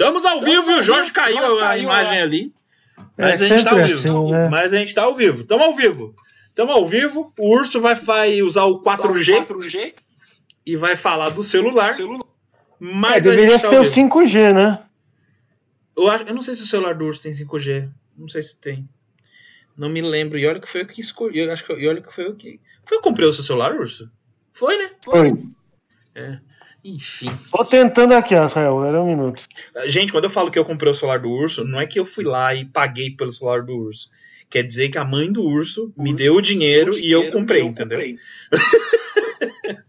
Estamos ao vivo e o Jorge caiu Jorge a caiu, imagem é. ali. Mas é, a gente tá ao vivo. Assim, né? Mas a gente tá ao vivo. Estamos ao vivo. Estamos ao vivo. O Urso vai, vai usar o 4G, 4G e vai falar do celular. celular. Mas é, deveria tá ser o 5G, né? Eu, acho, eu não sei se o celular do Urso tem 5G. Não sei se tem. Não me lembro. E olha que foi eu que escolhi. Eu acho que, e olha que foi eu que. Foi eu que comprei o seu celular, Urso? Foi, né? Foi. É. Enfim. Tô tentando aqui, Rafael, era um minuto. Gente, quando eu falo que eu comprei o celular do urso, não é que eu fui lá e paguei pelo celular do urso. Quer dizer que a mãe do urso, urso me deu o dinheiro, e eu comprei, eu entendeu? Comprei.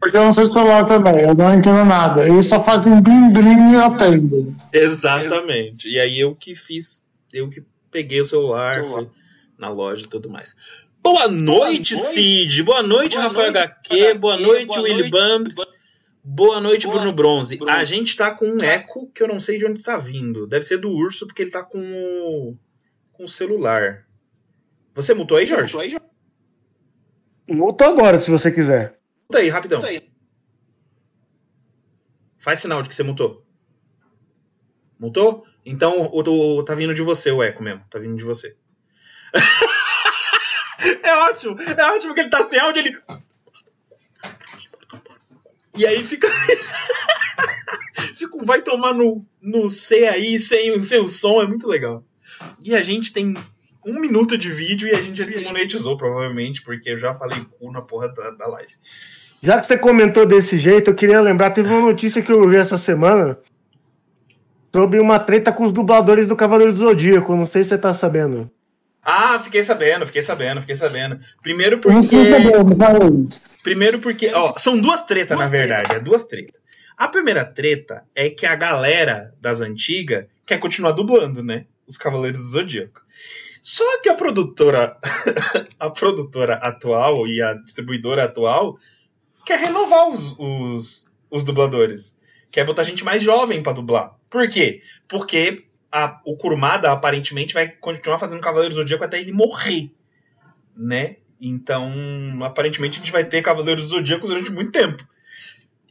Porque eu não sei celular também, eu não entendo nada. Ele só faz um blim blim e atende. Exatamente. E aí eu que fiz, eu que peguei o celular, fui na loja e tudo mais. Boa noite, Boa noite. Cid. Boa noite, Boa Rafael noite, HQ. Boa noite, Willy Bumps. Boa noite, Boa Bruno Bronze. Bruno. A gente tá com um eco que eu não sei de onde está vindo. Deve ser do urso, porque ele tá com o, com o celular. Você mutou aí, Jorge? Mutou aí, Jorge? Mutou agora, se você quiser. Muta aí, rapidão. Muta aí. Faz sinal de que você mutou. Mutou? Então o, o, tá vindo de você o eco mesmo. Tá vindo de você. é ótimo. É ótimo que ele tá sem áudio, ele. E aí fica. fica vai tomar no, no C aí, sem, sem o som, é muito legal. E a gente tem um minuto de vídeo e a gente já desmonetizou, provavelmente, porque eu já falei cu na porra da, da live. Já que você comentou desse jeito, eu queria lembrar, teve uma notícia que eu vi essa semana sobre uma treta com os dubladores do Cavaleiro do Zodíaco. Não sei se você tá sabendo. Ah, fiquei sabendo, fiquei sabendo, fiquei sabendo. Primeiro porque. Primeiro porque. Ó, são duas tretas, na verdade. Treta. É duas tretas. A primeira treta é que a galera das antigas quer continuar dublando, né? Os Cavaleiros do Zodíaco. Só que a produtora. a produtora atual e a distribuidora atual quer renovar os, os, os dubladores. Quer botar gente mais jovem para dublar. Por quê? Porque a, o Kurumada aparentemente vai continuar fazendo Cavaleiros do Zodíaco até ele morrer. Né? Então, aparentemente, a gente vai ter Cavaleiros do Zodíaco durante muito tempo.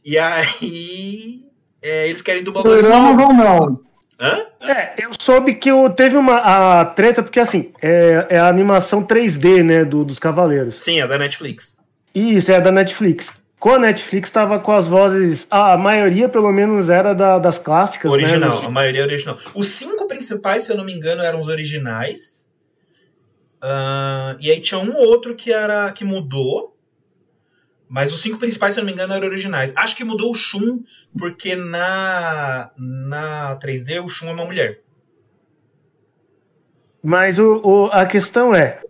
E aí. É, eles querem dublar Não, não, não. Hã? É, eu soube que o, teve uma a treta, porque assim, é, é a animação 3D, né, do, dos Cavaleiros. Sim, é da Netflix. Isso, é da Netflix. Com a Netflix tava com as vozes. A maioria, pelo menos, era da, das clássicas. Né, original, né? a maioria é original. Os cinco principais, se eu não me engano, eram os originais. Uh, e aí tinha um outro que era que mudou. Mas os cinco principais, se não me engano, eram originais. Acho que mudou o Shun, porque na, na 3D o Shun é uma mulher. Mas o, o, a questão é: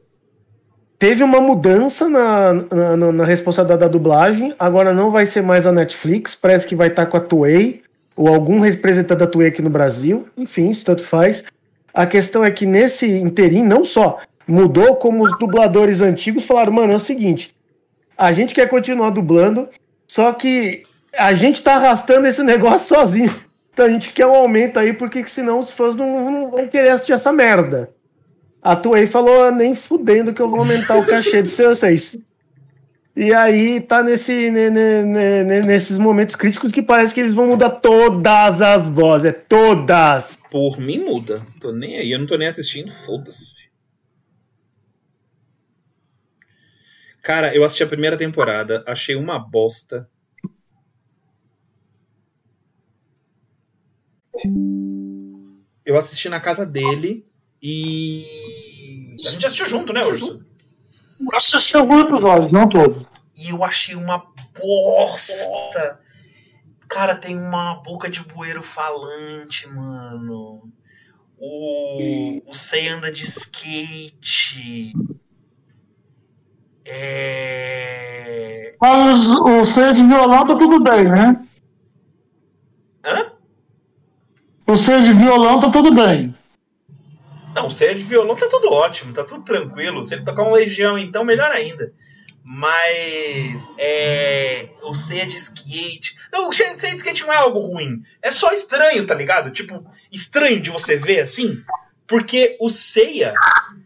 teve uma mudança na, na, na, responsabilidade da dublagem, agora não vai ser mais a Netflix, parece que vai estar com a Toei, ou algum representante da Toei aqui no Brasil, enfim, isso tanto faz. A questão é que nesse interim, não só Mudou como os dubladores antigos falaram, mano, é o seguinte, a gente quer continuar dublando, só que a gente tá arrastando esse negócio sozinho. Então a gente quer um aumento aí, porque senão os fãs não, não vão querer assistir essa merda. A Toei falou, nem fudendo que eu vou aumentar o cachê de vocês. E aí tá nesse, nesses momentos críticos que parece que eles vão mudar todas as vozes, é todas. Por mim muda, tô nem aí, eu não tô nem assistindo, foda-se. Cara, eu assisti a primeira temporada, achei uma bosta. Eu assisti na casa dele e. A gente assistiu junto, né, Urso? Eu assisti alguns episódios, não todos. E eu achei uma bosta. Cara, tem uma boca de bueiro falante, mano. O, o Sei anda de skate. É... Mas o C de violão tá tudo bem, né? Hã? O C de violão tá tudo bem. Não, o C de violão tá tudo ótimo, tá tudo tranquilo. Se ele tocar um Legião, então, melhor ainda. Mas é, o C de skate. Não, o C de skate não é algo ruim. É só estranho, tá ligado? Tipo, estranho de você ver assim. Porque o Seiya,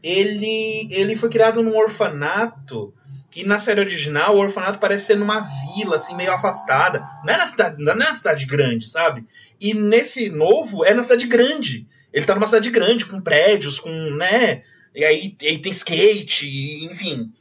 ele, ele foi criado num orfanato E na série original, o orfanato parece ser numa vila, assim, meio afastada. Não é na cidade, não é na cidade grande, sabe? E nesse novo, é na cidade grande. Ele tá numa cidade grande, com prédios, com, né? E aí, aí tem skate, enfim.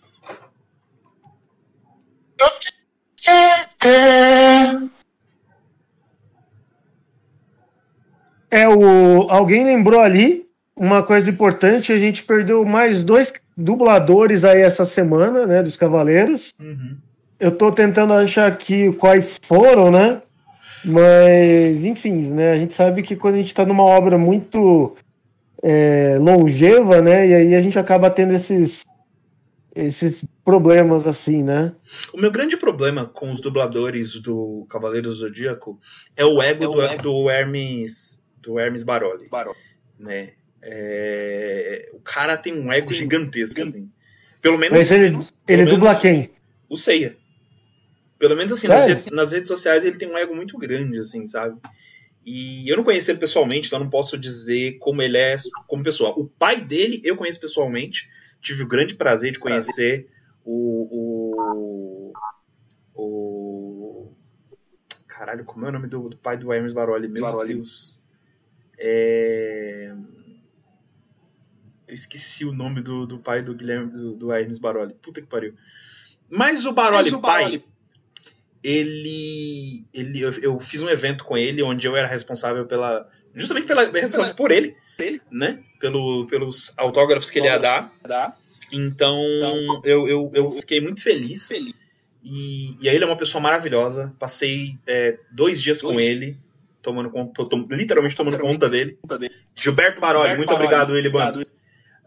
É, o, alguém lembrou ali uma coisa importante, a gente perdeu mais dois dubladores aí essa semana, né, dos Cavaleiros. Uhum. Eu tô tentando achar aqui quais foram, né? Mas, enfim, né? A gente sabe que quando a gente tá numa obra muito é, longeva, né? E aí a gente acaba tendo esses, esses problemas assim, né? O meu grande problema com os dubladores do Cavaleiros do Zodíaco é o ego, é o do, ego. do Hermes do Hermes Baroli. Baroli. Né? É... O cara tem um ego gigantesco, assim. Pelo menos. Mas ele, ele dubla quem? O Seiya. Pelo menos assim, nas redes, nas redes, sociais ele tem um ego muito grande, assim, sabe? E eu não conheci ele pessoalmente, então não posso dizer como ele é como pessoa. O pai dele eu conheço pessoalmente. Tive o grande prazer de conhecer o. o, o caralho, como é o nome do, do pai do Hermes Baroli? Meu Baroli. Deus. É... Eu esqueci o nome do, do pai do Guilherme do, do Baroli. Puta que pariu. Mas o Baroli, Mas o Baroli pai ele, ele eu, eu, fiz um evento com ele onde eu era responsável pela justamente pela responsável por ele, ele, né? Pelo, pelos autógrafos que ele ia dar. Então, então eu, eu, eu fiquei muito feliz. feliz. E, e aí ele é uma pessoa maravilhosa. Passei é, dois dias dois. com ele, tomando conta, literalmente tomando conta dele. Gilberto Baroli, muito Baroli, obrigado, Willy Bandos.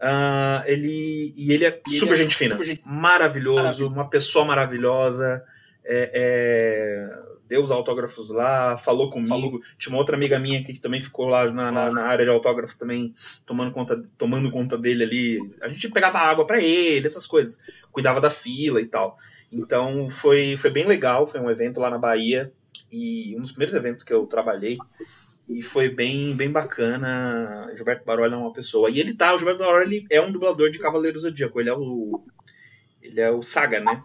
Uh, ele, e ele é e super ele é gente fina. Super. Maravilhoso, uma pessoa maravilhosa é, é, deu os autógrafos lá, falou comigo. Falou. Tinha uma outra amiga minha aqui que também ficou lá na, na, na, área de autógrafos também, tomando conta, tomando conta dele ali. A gente pegava água para ele, essas coisas. Cuidava da fila e tal. Então foi, foi bem legal, foi um evento lá na Bahia. E um dos primeiros eventos que eu trabalhei. E foi bem, bem bacana. Gilberto Baroli é uma pessoa. E ele tá, o Gilberto Baroli é um dublador de Cavaleiro Zodíaco. Ele é o. Ele é o Saga, né?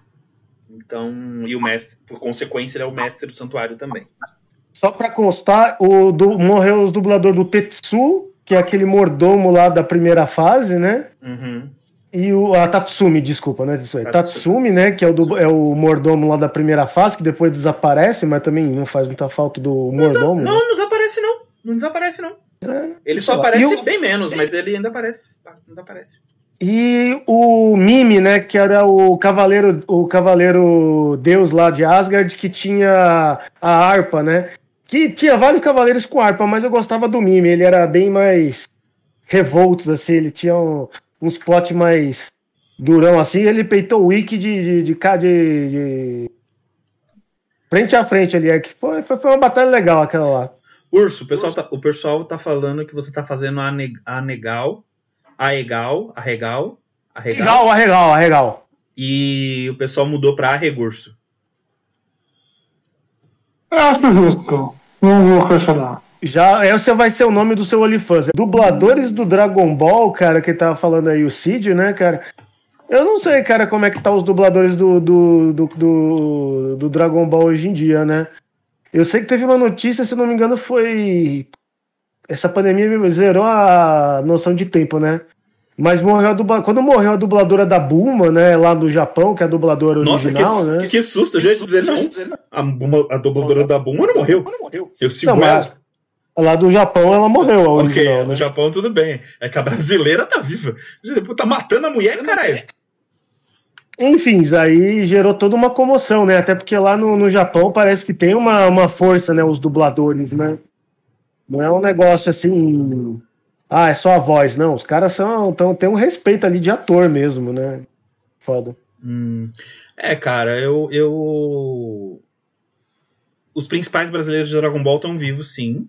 Então, e o mestre, por consequência, ele é o mestre do santuário também. Só para constar, o do, morreu o dublador do Tetsu, que é aquele mordomo lá da primeira fase, né? Uhum. E o a Tatsumi, desculpa, né? Isso aí. Tatsumi, né? Que é o, do, é o mordomo lá da primeira fase, que depois desaparece, mas também não faz muita falta do mordomo. Não, né? não desaparece, não. Não desaparece, não. É, ele só aparece o... bem menos, mas ele ainda aparece. Ainda aparece. E o Mime, né, que era o cavaleiro, o cavaleiro deus lá de Asgard, que tinha a harpa, né? Que tinha vários cavaleiros com harpa, mas eu gostava do Mime, ele era bem mais revoltos, assim, ele tinha um, uns plot mais durão, assim, ele peitou o Wiki de, de, de, de, de frente a frente ali, é que foi, foi, foi uma batalha legal aquela lá. Urso, o pessoal, Urso. Tá, o pessoal tá falando que você tá fazendo a, a Negal Aegal, Arregal, Arregal, Arregal, Arregal. E o pessoal mudou para Arregurso. Acho justo. Não vou questionar. Já, esse vai ser o nome do seu OnlyFans. Dubladores do Dragon Ball, cara, que tava falando aí, o Cid, né, cara? Eu não sei, cara, como é que tá os dubladores do, do, do, do, do Dragon Ball hoje em dia, né? Eu sei que teve uma notícia, se não me engano, foi essa pandemia zerou a noção de tempo, né? Mas morreu a dubla... quando morreu a dubladora da Bulma, né, lá do Japão, que é a dubladora Nossa, original, que, né? Que, que susto, eu já ia dizer não. A, Buma, a dubladora da Bulma não morreu. Não morreu. Eu sigo não, ela. Lá do Japão ela morreu. A original, ok, né? Japão tudo bem. É que a brasileira tá viva. Tá matando a mulher, caralho. Enfim, aí gerou toda uma comoção, né? Até porque lá no, no Japão parece que tem uma, uma força, né? Os dubladores, né? Não é um negócio assim. Ah, é só a voz. Não, os caras são. Tão, tem um respeito ali de ator mesmo, né? Foda. Hum. É, cara, eu, eu. Os principais brasileiros de Dragon Ball estão vivos, sim.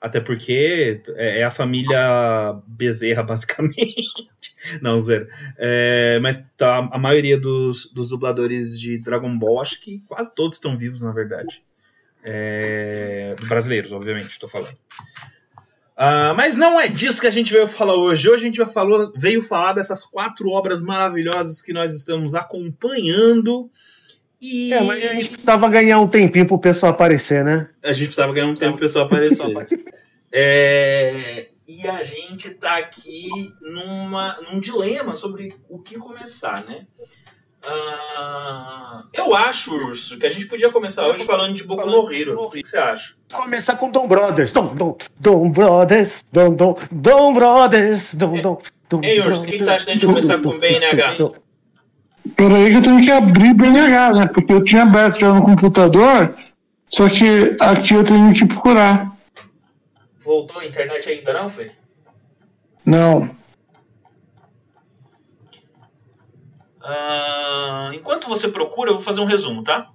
Até porque é, é a família Bezerra, basicamente. Não, zoeira. É, mas tá, a maioria dos, dos dubladores de Dragon Ball, acho que quase todos estão vivos, na verdade. É, brasileiros, obviamente, estou falando. Uh, mas não é disso que a gente veio falar hoje. Hoje a gente falou, veio falar dessas quatro obras maravilhosas que nós estamos acompanhando. E... É, mas a gente precisava ganhar um tempinho pro pessoal aparecer, né? A gente precisava ganhar um tempo pro pessoal aparecer. é... E a gente tá aqui numa, num dilema sobre o que começar, né? Uh, eu acho, Urso, que a gente podia começar hoje falando de Boku no Hero. O que você acha? Começar com Dom Brothers. Dom, Dom, Dom Brothers. Dom, Dom, Dom Brothers. Dom, Dom, Dom Ei, Urso, o que você acha da gente começar com BNH? Peraí que eu tenho que abrir BNH, né? Porque eu tinha aberto já no computador, só que aqui eu tenho que procurar. Voltou a internet ainda não, Fê? Não. Uh, enquanto você procura, eu vou fazer um resumo, tá?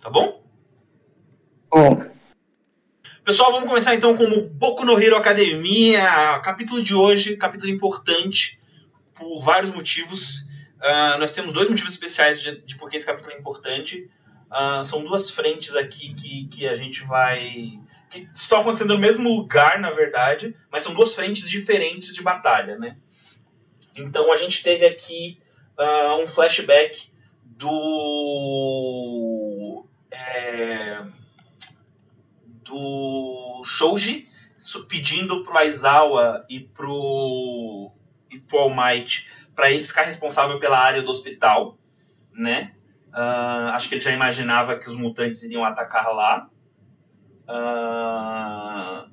Tá bom? Bom. Pessoal, vamos começar então com o Boku no Hero Academia. Capítulo de hoje, capítulo importante por vários motivos. Uh, nós temos dois motivos especiais de, de por que esse capítulo é importante. Uh, são duas frentes aqui que, que a gente vai. que estão acontecendo no mesmo lugar, na verdade, mas são duas frentes diferentes de batalha, né? Então a gente teve aqui uh, um flashback do. É, do Shoji pedindo pro Aizawa e pro, e pro All Might para ele ficar responsável pela área do hospital, né? Uh, acho que ele já imaginava que os mutantes iriam atacar lá. Uh,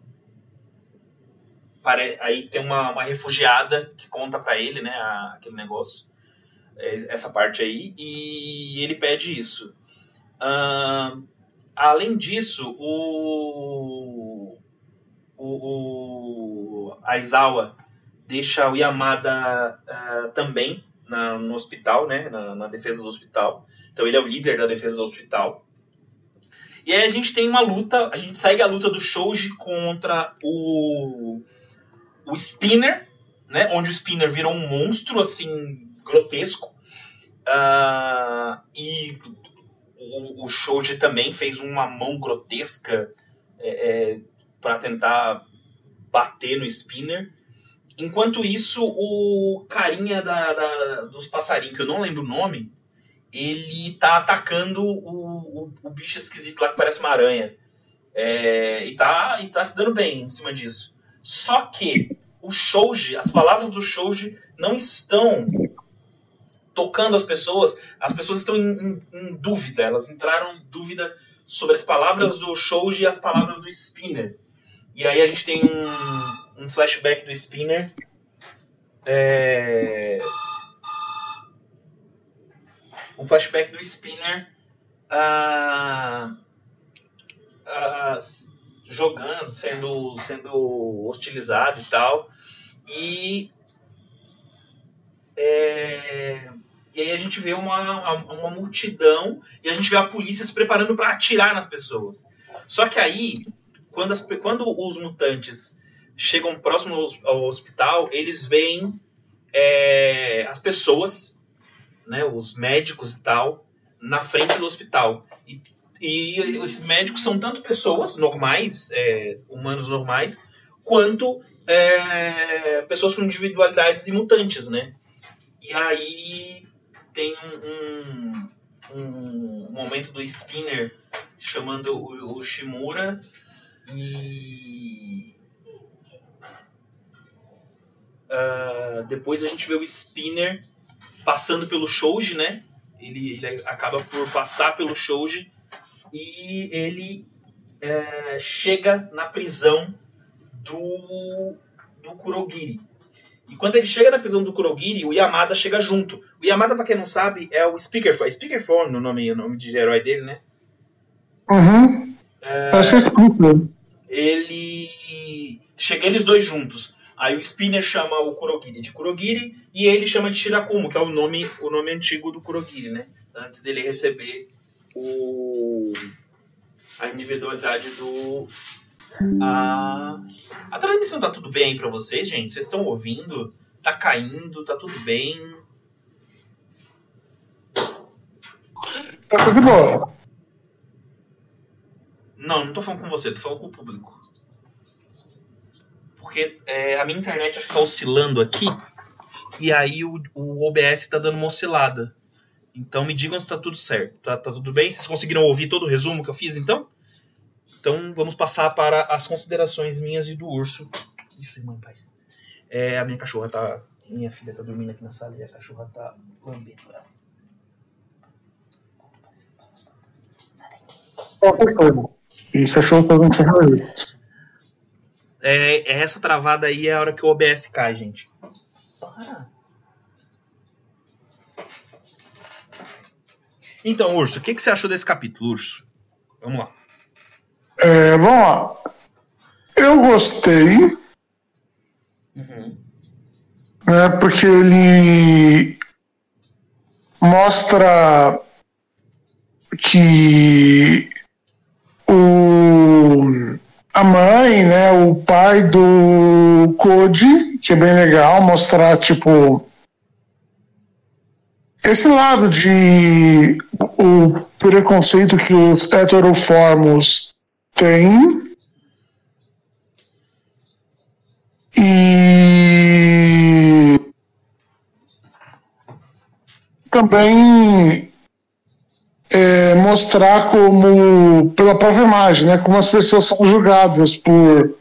aí tem uma, uma refugiada que conta para ele, né, a, aquele negócio, é, essa parte aí, e ele pede isso. Uh, além disso, o, o, o Aizawa deixa o Yamada uh, também na, no hospital, né, na, na defesa do hospital. Então ele é o líder da defesa do hospital. E aí a gente tem uma luta, a gente segue a luta do Shoji contra o o Spinner, né? Onde o Spinner virou um monstro, assim, grotesco. Uh, e o, o Shoji também fez uma mão grotesca é, é, para tentar bater no Spinner. Enquanto isso, o carinha da, da, dos passarinhos, que eu não lembro o nome, ele tá atacando o, o, o bicho esquisito lá que parece uma aranha. É, e, tá, e tá se dando bem em cima disso. Só que o Shouji, as palavras do Shouji não estão tocando as pessoas, as pessoas estão em, em, em, dúvida, elas entraram em dúvida sobre as palavras do Shouji e as palavras do Spinner. E aí a gente tem um, um flashback do Spinner. É... Um flashback do Spinner. Jogando, sendo, sendo hostilizado e tal. E, é, e aí a gente vê uma, uma multidão e a gente vê a polícia se preparando para atirar nas pessoas. Só que aí, quando, as, quando os mutantes chegam próximo ao, hospital, eles veem é, as pessoas, né, os médicos e tal, na frente do hospital. E e esses médicos são tanto pessoas normais, é, humanos normais, quanto é, pessoas com individualidades e mutantes, né? E aí tem um, um, um momento do Spinner chamando o, o Shimura e uh, depois a gente vê o Spinner passando pelo Shouji, né? Ele, ele acaba por passar pelo Shouji e ele é, chega na prisão do, do Kurogiri. E quando ele chega na prisão do Kurogiri, o Yamada chega junto. O Yamada, pra quem não sabe, é o Speakerphone. Speakerphone, no nome, o nome de herói dele, né? Uhum. É, Acho que é Ele. Chega eles dois juntos. Aí o Spinner chama o Kurogiri de Kurogiri e ele chama de Shirakumo, que é o nome, o nome antigo do Kurogiri, né? Antes dele receber o, a individualidade do. A, a transmissão tá tudo bem para vocês, gente? Vocês estão ouvindo? Tá caindo? Tá tudo bem? Tá tudo bom. Não, não tô falando com você, tô falando com o público. Porque é, a minha internet acho que tá oscilando aqui. E aí o, o OBS tá dando uma oscilada. Então me digam se tá tudo certo. Tá, tá tudo bem? Vocês conseguiram ouvir todo o resumo que eu fiz então? Então vamos passar para as considerações minhas e do urso. Isso, irmã, paz. É, a minha cachorra tá. Minha filha tá dormindo aqui na sala e a cachorra tá lambendo ela. E cachorro tá dando é, é, essa travada aí é a hora que o OBS cai, gente. Para. Então, Urso, o que, que você achou desse capítulo, Urso? Vamos lá. É, vamos lá. Eu gostei. Uhum. Né, porque ele mostra que o, a mãe, né, o pai do Code, que é bem legal, mostrar, tipo, esse lado de o preconceito que os heteroformos têm. E também é, mostrar como, pela própria imagem, né, como as pessoas são julgadas por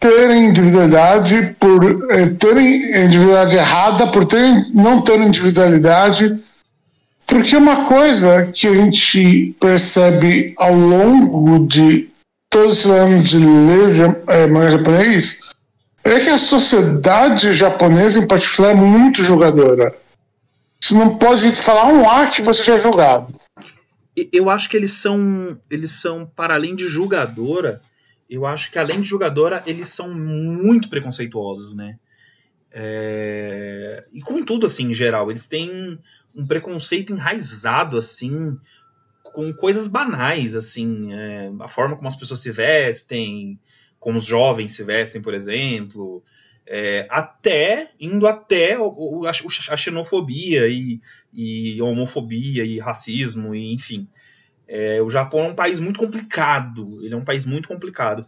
terem individualidade, por é, terem individualidade errada, por terem, não terem individualidade. Porque uma coisa que a gente percebe ao longo de todos os anos de ler é, manga japonês é que a sociedade japonesa, em particular, é muito jogadora. Você não pode falar um A que você já é julgado. Eu acho que eles são, eles são para além de julgadora, eu acho que além de julgadora, eles são muito preconceituosos, né? É... E com tudo, assim, em geral. Eles têm um preconceito enraizado, assim, com coisas banais, assim. É... A forma como as pessoas se vestem, como os jovens se vestem, por exemplo. É... até, indo até o, o, a, xenofobia e, e homofobia e racismo, e, enfim. É, o Japão é um país muito complicado. Ele é um país muito complicado.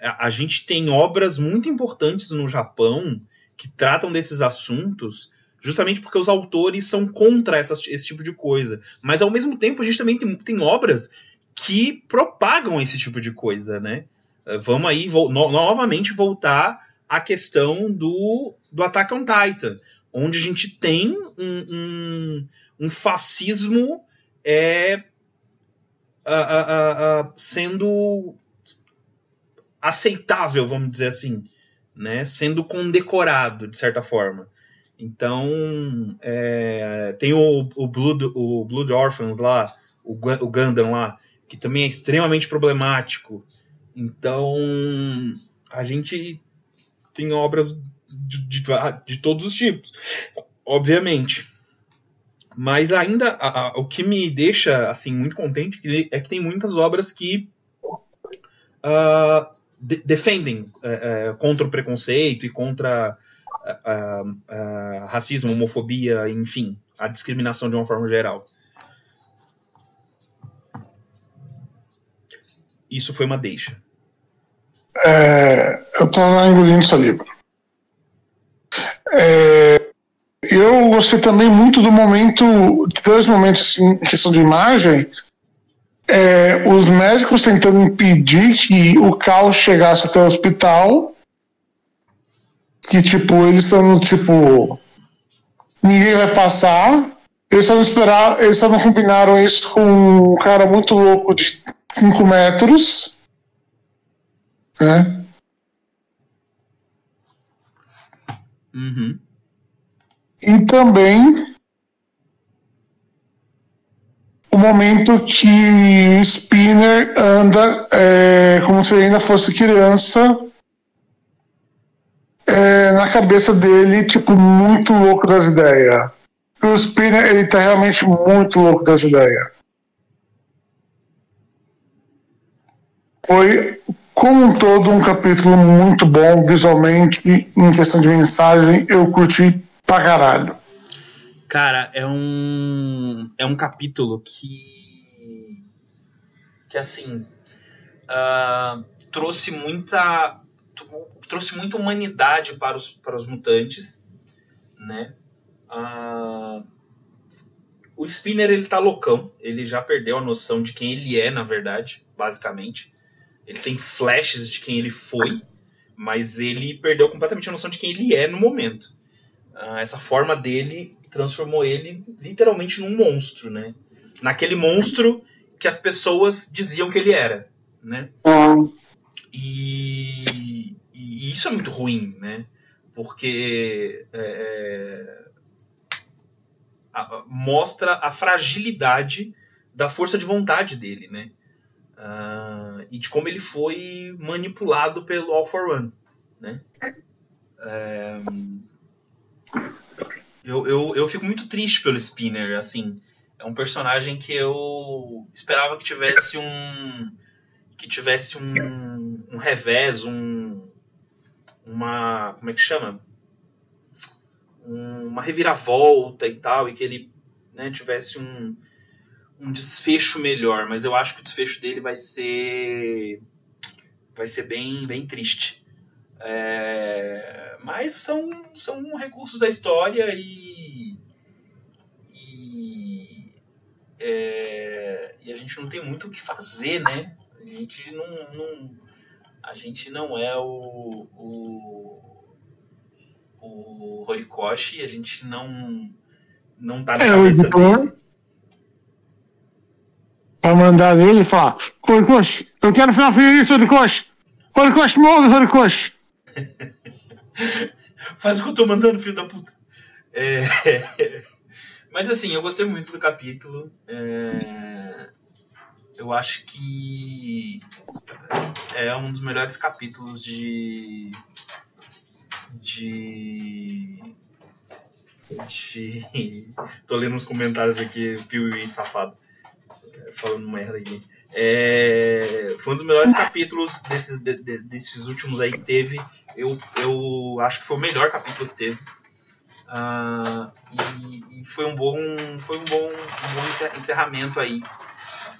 A, a, gente tem obras muito importantes no Japão que tratam desses assuntos, justamente porque os autores são contra essa, esse tipo de coisa. Mas ao mesmo tempo a gente também tem, tem obras que propagam esse tipo de coisa, né? É, vamos aí vo no novamente voltar à questão do, do Attack on Titan, onde a gente tem um, um, um fascismo é, uh, uh, sendo aceitável, vamos dizer assim, né? Sendo condecorado, de certa forma. Então, é, tem o, o, Blood, o Blood Orphans lá, o, o Gundam lá, que também é extremamente problemático. Então, a gente tem obras de, de, de todos os tipos, obviamente. Mas ainda a, a, o que me deixa assim muito contente é que tem muitas obras que uh, de, defendem uh, uh, contra o preconceito e contra racismo, homofobia, enfim, a discriminação de uma forma geral. Isso foi uma deixa. É, eu estou engolindo saliva. É, eu gostei também muito do momento, dois momentos assim, em questão de imagem, é, os médicos tentando impedir que o caos chegasse até o hospital, que tipo, eles estão tipo, ninguém vai passar, eles só não esperar, eles só não combinaram isso com um cara muito louco de 5 metros, né? Uhum. E também o momento que o Spinner anda é, como se ele ainda fosse criança é, na cabeça dele, tipo, muito louco das ideias. O Spinner, ele tá realmente muito louco das ideias. Foi, como um todo, um capítulo muito bom visualmente, em questão de mensagem, eu curti pra caralho. Cara, é um. É um capítulo que. Que assim. uh, trouxe muita trouxe muita humanidade para os, para os mutantes, né? Uh, o Spinner ele tá loucão, ele já perdeu a noção de quem ele é, na verdade, basicamente. Ele tem flashes de quem ele foi, mas ele perdeu completamente a noção de quem ele é no momento. Uh, essa forma dele transformou ele literalmente num monstro, né? Naquele monstro que as pessoas diziam que ele era, né? E, e, isso é muito ruim, né? Porque é, é, a, mostra a fragilidade da força de vontade dele, né? Uh, e de como ele foi manipulado pelo All for One, né? É, eu, eu, eu fico muito triste pelo Spinner, assim. É um personagem que eu esperava que tivesse um. que tivesse um, um revés, um. uma. como é que chama? Um, uma reviravolta e tal, e que ele né, tivesse um, um desfecho melhor, mas eu acho que o desfecho dele vai ser. vai ser bem, bem triste. É, mas são, são recursos da história e é, e a gente não tem muito o que fazer, né? A gente não, não a gente não é o, o, o Horikoshi, a gente não, não tá na é, cabeça dele. Pra mandar ele e falar, Horikoshi, eu quero final feliz, Horikoshi! Horikoshi, morre, Horikoshi! Faz o que eu tô mandando, filho da puta. É... Mas assim, eu gostei muito do capítulo. É... Eu acho que é um dos melhores capítulos de. De. de... Tô lendo uns comentários aqui, Piuí safado. Falando merda aqui. É... Foi um dos melhores capítulos desses, de, de, desses últimos aí que teve. Eu, eu acho que foi o melhor capítulo que teve. Uh, e, e, foi um bom, foi um bom, um bom encerramento aí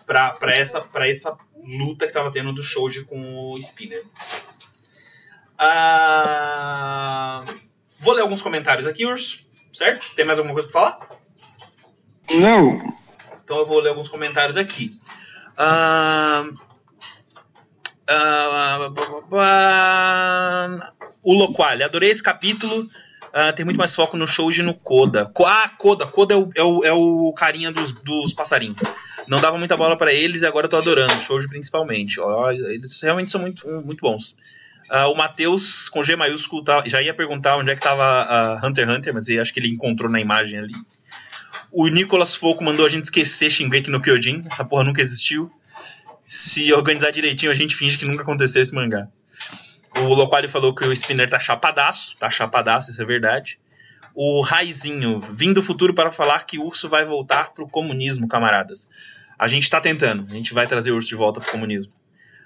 para essa, essa luta que tava tendo do Shoji com o Spinner. Uh, vou ler alguns comentários aqui, Urso, certo? Você tem mais alguma coisa para falar? Não. Então eu vou ler alguns comentários aqui. Uh, o Loquale, adorei esse capítulo uh, tem muito mais foco no Shoji e no Koda. Ah, Koda. Koda é o, é o, é o carinha dos, dos passarinhos. Não dava muita bola para eles e agora eu tô adorando. Shoji principalmente. Ó, eles realmente são muito, muito bons. Uh, o Matheus, com G maiúsculo, tá, já ia perguntar onde é que tava uh, Hunter x Hunter, mas acho que ele encontrou na imagem ali. O Nicolas Foco mandou a gente esquecer Shingeki no Kyojin. Essa porra nunca existiu. Se organizar direitinho, a gente finge que nunca aconteceu esse mangá. O Loquali falou que o Spinner tá chapadaço, tá chapadaço, isso é verdade. O Raizinho, vindo do futuro para falar que urso vai voltar pro comunismo, camaradas. A gente tá tentando, a gente vai trazer o urso de volta pro comunismo.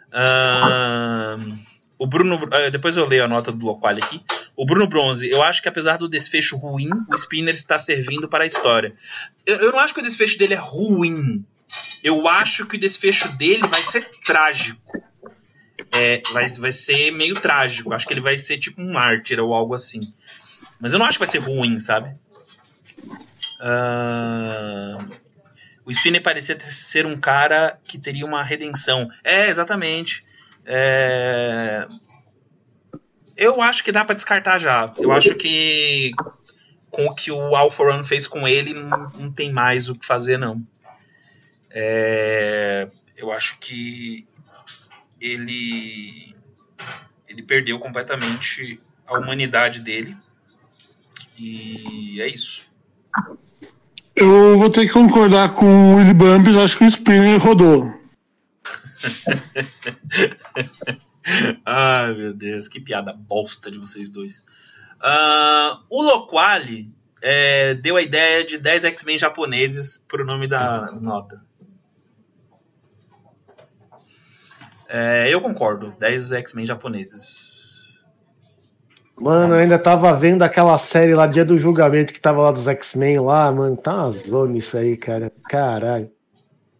Uh, o Bruno, uh, depois eu leio a nota do Loquali aqui. O Bruno Bronze, eu acho que apesar do desfecho ruim, o Spinner está servindo para a história. Eu, eu não acho que o desfecho dele é ruim. Eu acho que o desfecho dele vai ser trágico é, vai, vai ser meio trágico. Acho que ele vai ser tipo um mártir ou algo assim. Mas eu não acho que vai ser ruim, sabe? Uh, o Spinner parecia ser um cara que teria uma redenção. É, exatamente. É... Eu acho que dá para descartar já. Eu acho que com o que o Alforan fez com ele, não, não, tem mais o que fazer, não. É... Eu acho que ele ele perdeu completamente a humanidade dele. E é isso. Eu vou ter que concordar com o Willy Bumpers, acho que o Spinner rodou. Ai, meu Deus, que piada bosta de vocês dois. Uh, o Loquali é, deu a ideia de 10 X-Men japoneses pro nome da nota. É, eu concordo. 10 X-Men japoneses. Mano, eu ainda tava vendo aquela série lá, Dia do Julgamento, que tava lá dos X-Men lá, mano. Tá uma zona isso aí, cara. Caralho.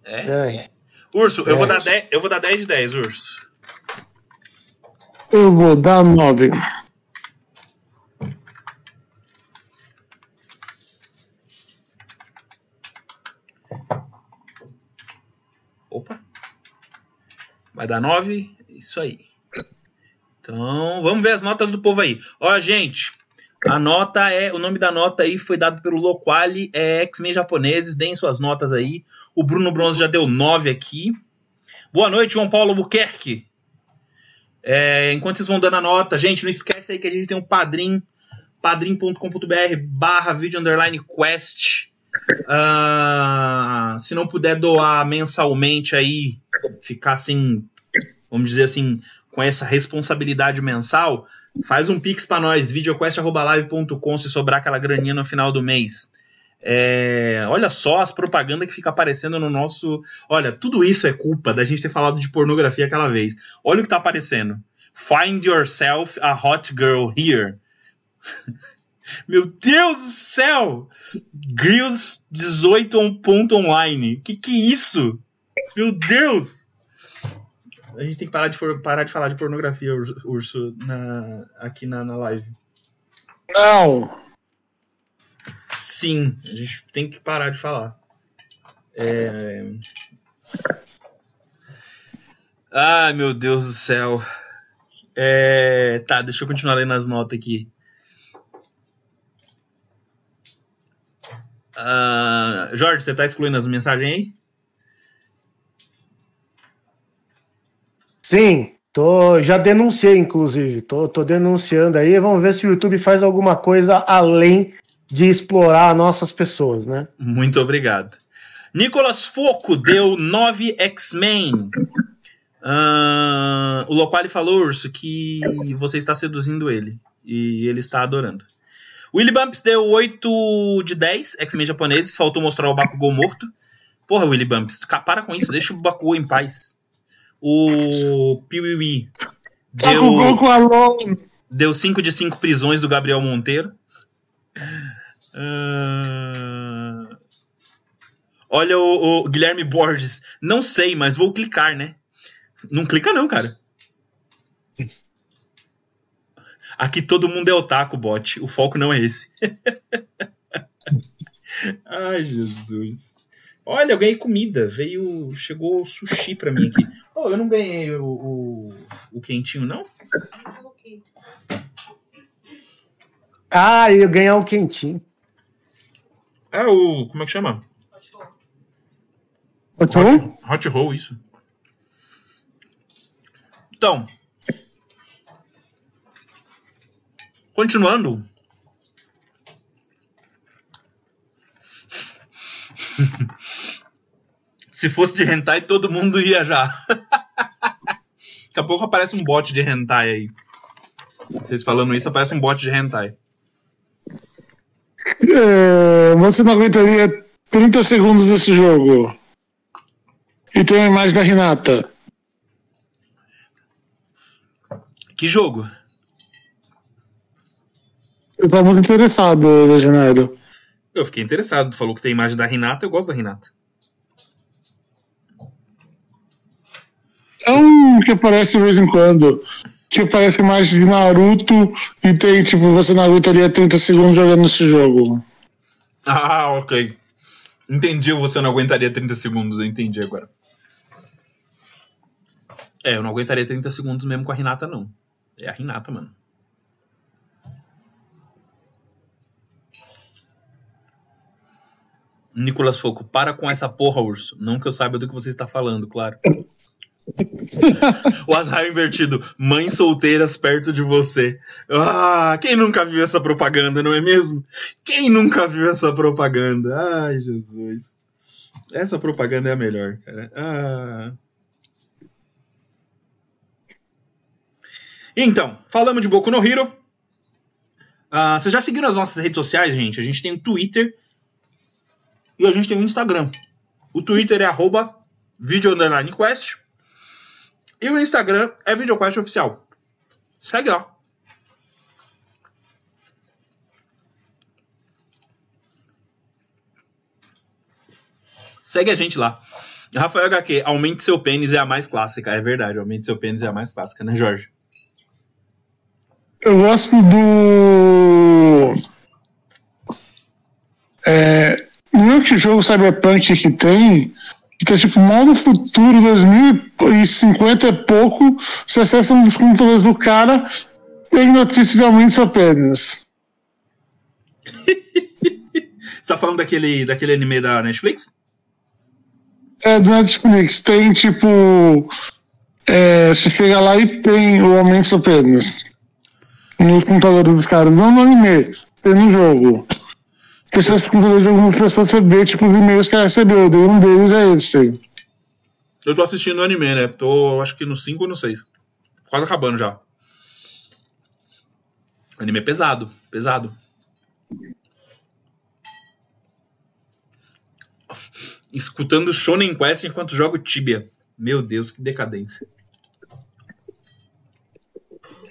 É? é. Urso, eu vou, dar 10, eu vou dar 10 de 10, Urso. Eu vou dar 9. Opa. Vai dar 9. Isso aí. Então, vamos ver as notas do povo aí. Ó, gente, a nota é. O nome da nota aí foi dado pelo Loquali, é X-Men japoneses. Deem suas notas aí. O Bruno Bronze já deu 9 aqui. Boa noite, João Paulo Buquerque. É, enquanto vocês vão dando a nota, gente, não esquece aí que a gente tem um padrim, padrim.com.br barra video underline quest. Uh, se não puder doar mensalmente aí, ficar assim, vamos dizer assim, com essa responsabilidade mensal, faz um pix para nós, videoquest.live.com se sobrar aquela graninha no final do mês. É, olha só as propagandas que fica aparecendo no nosso. Olha, tudo isso é culpa da gente ter falado de pornografia aquela vez. Olha o que tá aparecendo. Find yourself a hot girl here. Meu Deus do céu! Grills 18 ponto online. Que que é isso? Meu Deus! A gente tem que parar de, parar de falar de pornografia, Urso, na, aqui na, na live. Não! Sim, a gente tem que parar de falar. É... Ai, meu Deus do céu. É... Tá, deixa eu continuar lendo as notas aqui. Uh... Jorge, você tá excluindo as mensagens aí? Sim, tô, já denunciei, inclusive. Tô, tô denunciando aí. Vamos ver se o YouTube faz alguma coisa além de explorar nossas pessoas, né? Muito obrigado. Nicolas Foco deu 9 X-Men. Uh, o Loquali falou, Urso, que você está seduzindo ele. E ele está adorando. Willy Bumps deu 8 de 10 X-Men japoneses. Faltou mostrar o Bakugou morto. Porra, Willy Bumps, para com isso. Deixa o Bakugou em paz. O Piwiwi deu, deu 5 de 5 prisões do Gabriel Monteiro. Uh... Olha o, o, Guilherme Borges. Não sei, mas vou clicar, né? Não clica não, cara. Aqui todo mundo é otaku, bot. O foco não é esse. Ai, Jesus. Olha, eu ganhei comida. Veio. Chegou sushi pra mim aqui. Oh, eu não ganhei o, o, o quentinho, não? Ah, eu ganhar o quentinho. É o. Como é que chama? Hot Roll? Hot Roll, isso. Então. Continuando. Se fosse de hentai, todo mundo ia já. Daqui a pouco aparece um bot de hentai aí. Vocês falando isso, aparece um bot de hentai. É, você não aguentaria 30 segundos desse jogo. E tem uma imagem da Renata. Que jogo? Eu tava muito interessado, Legionário. Eu fiquei interessado. Tu falou que tem imagem da Renata, eu gosto da Renata. É um que aparece de vez em quando que parece mais de Naruto e tem, tipo, você não aguentaria 30 segundos jogando esse jogo. Ah, ok. Entendi, você não aguentaria 30 segundos, eu entendi agora. É, eu não aguentaria 30 segundos mesmo com a Renata, não. É a Renata, mano. Nicolas Foco, para com essa porra, urso. Não que eu saiba do que você está falando, claro. o azar invertido. Mães solteiras perto de você. Ah, quem nunca viu essa propaganda, não é mesmo? Quem nunca viu essa propaganda? Ai, Jesus. Essa propaganda é a melhor, cara. Ah. Então, falamos de Boku no Hero. Ah, vocês já seguiram as nossas redes sociais, gente? A gente tem o Twitter e a gente tem o Instagram. O Twitter é arroba. E o Instagram é VideoQuest Oficial. Segue lá. Segue a gente lá. Rafael HQ, aumente seu pênis é a mais clássica. É verdade, aumente seu pênis é a mais clássica, né, Jorge? Eu gosto do. É, no que jogo Cyberpunk que tem, tá tipo mal no futuro, 2050 é pouco, você acessa um dos computadores do cara e noticia aumente seu pênis. Você tá falando daquele, daquele anime da Netflix? É, do Netflix. Tem tipo. É, você chega lá e tem o aumento do pênis. Nos computadores dos caras. Não no anime, tem no jogo. Porque se você computadores de algumas pessoas, você vê tipo os e-mails que ela recebeu. Daí um deles é esse. Eu tô assistindo o anime, né? Tô acho que no 5 ou no 6. Quase acabando já. O anime é pesado, pesado. Escutando Shonen Quest enquanto jogo Tibia. Meu Deus, que decadência.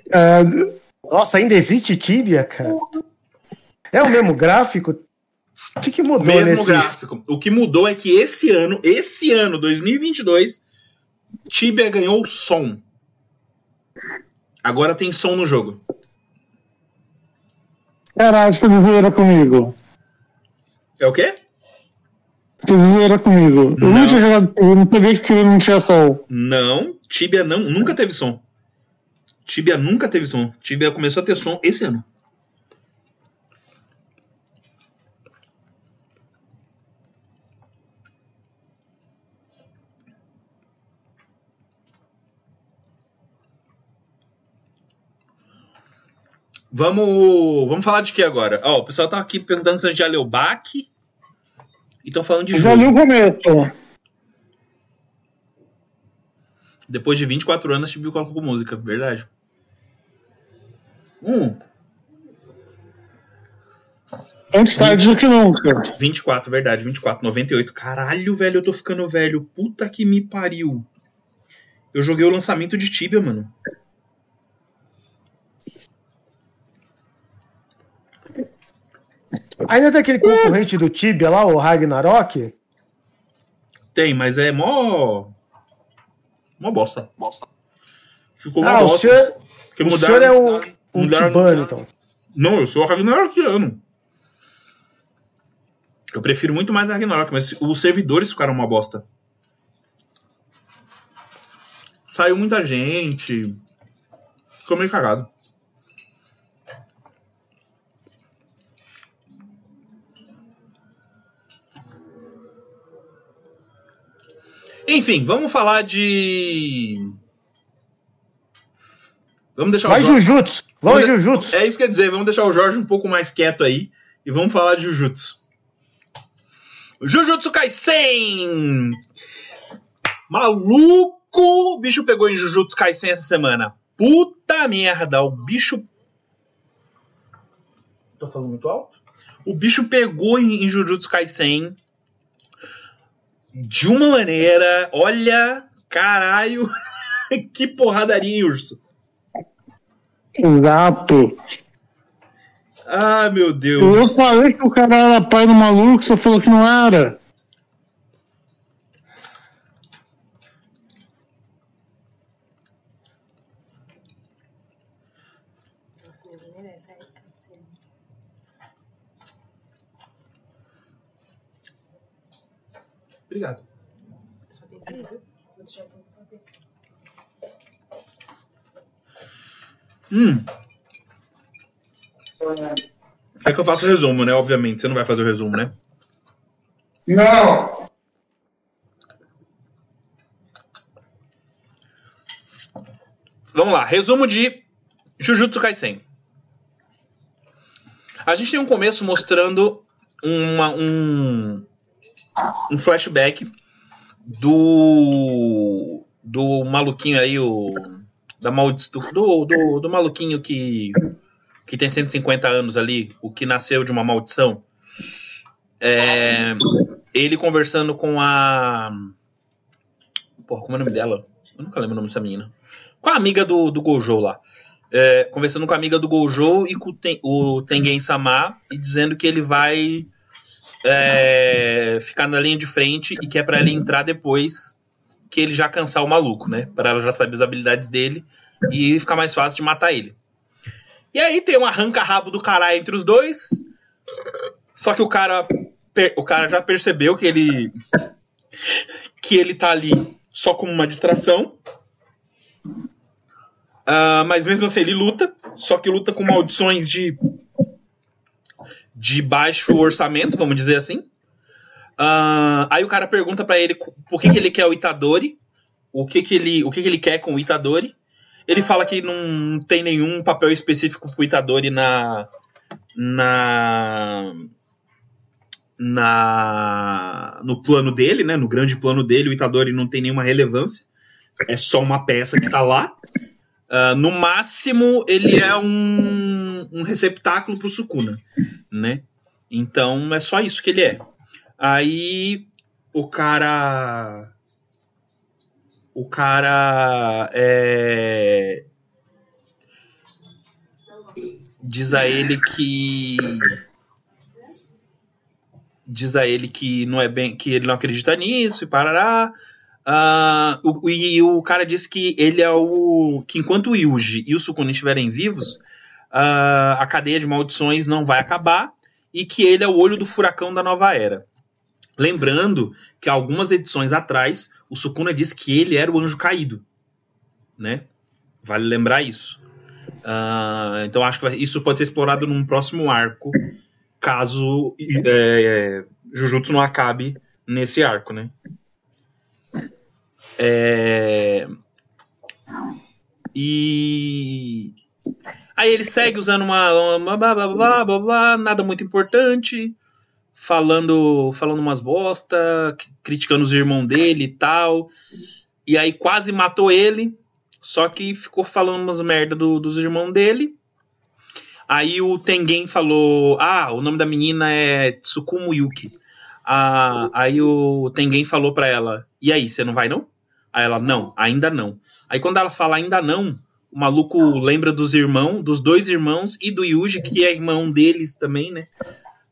É... Nossa, ainda existe Tibia, cara? É o mesmo gráfico? O que, que mudou mesmo nesse... gráfico. O que mudou é que esse ano, esse ano, 2022, Tibia ganhou som. Agora tem som no jogo. Caralho, você zoeira comigo. É o quê? Você zoeira comigo. Eu não tinha jogado, eu não sabia que Tibia não tinha som. Não, Tibia não, nunca teve som. Tibia nunca teve som. Tibia começou a ter som esse ano. Vamos, vamos falar de que agora? Ó, o pessoal tá aqui perguntando se a gente já leu Bach. E estão falando de Já jogo. li o começo. Depois de 24 anos, Chibiu colocou música, verdade. Hum, Antes tarde do que nunca. 24, verdade, 24, 98. Caralho, velho, eu tô ficando velho. Puta que me pariu. Eu joguei o lançamento de Tibia, mano. Ainda tem aquele concorrente do Tibia lá, o Ragnarok? Tem, mas é mó. Mó bosta. Ficou uma Ah, o bosta. senhor, Porque o mudaram- senhor é o, o mudaram- Tibano, então. Não, eu sou Ragnarokiano. Eu prefiro muito mais Ragnarok, mas os servidores ficaram uma bosta. Saiu muita gente. Ficou meio cagado. Enfim, vamos falar de. Vamos deixar Vai o Jorge- Jujutsu! Vamos Vamos de- Jujutsu! É isso que quer dizer, vamos deixar o Jorge um pouco mais quieto aí e vamos falar de Jujutsu. Jujutsu Kaisen! Maluco! O bicho pegou em Jujutsu Kaisen essa semana. Puta merda, o bicho. Tô falando muito alto? O bicho pegou em, em Jujutsu Kaisen de uma maneira. Olha, caralho, que porradaria, urso? Exato. Ah, meu Eu Deus. falei que o cara era pai do maluco, você falou que não era. Obrigado. Hum. É que eu faço o resumo, né? Obviamente. Você não vai fazer o resumo, né? Não. Vamos lá. Resumo de Jujutsu Kaisen. A gente tem um começo mostrando uma- um, um flashback do do maluquinho aí, o da maldição do, do, do maluquinho que que tem 150 anos ali, o que nasceu de uma maldição. É, ele conversando com a Porra, como é o nome dela? Eu nunca lembro o nome dessa menina. Com a amiga do, do Gojo lá. É, conversando com a amiga do Gojo e com o, Ten, o Tengen Sama e dizendo que ele vai é, ficar na linha de frente e que é para ele entrar depois que ele já cansar o maluco, né? Para ela já saber as habilidades dele e ficar mais fácil de matar ele. E aí tem um arranca-rabo do caralho entre os dois. Só que o cara o cara já percebeu que ele que ele tá ali só como uma distração. Uh, mas mesmo assim ele luta, só que luta com maldições de de baixo orçamento, vamos dizer assim. Uh, aí o cara pergunta para ele por que, que ele quer o Itadori, o que, que, ele, o que, que ele quer com o Itadori. Ele fala que não tem nenhum papel específico pro Itadori na. na. na no plano dele, né? No grande plano dele, o Itadori não tem nenhuma relevância. É só uma peça que tá lá. Uh, no máximo, ele é um, um receptáculo pro Sukuna, né? Então é só isso que ele é. Aí o cara. O cara. É, diz a ele que. Diz a ele que não é bem. que ele não acredita nisso e parará. Uh, o, e o cara diz que ele é o. que enquanto o Yuji e o Sukuna estiverem vivos, uh, a cadeia de maldições não vai acabar e que ele é o olho do furacão da nova era. Lembrando que algumas edições atrás, o Sukuna disse que ele era o anjo caído. Né? Vale lembrar isso. Uh, então acho que isso pode ser explorado num próximo arco, caso é, é, Jujutsu não acabe nesse arco, né? É... E aí ele segue usando uma, uma blá, blá, blá, blá, blá, nada muito importante falando falando umas bosta, criticando os irmãos dele e tal. E aí quase matou ele, só que ficou falando umas merda do, dos irmãos dele. Aí o Tengen falou: Ah, o nome da menina é Tsukumo Yuki. Ah, aí o Tengen falou pra ela: E aí, você não vai não? Aí ela: Não, ainda não. Aí quando ela fala ainda não, o maluco lembra dos irmãos, dos dois irmãos e do Yuji, que é irmão deles também, né?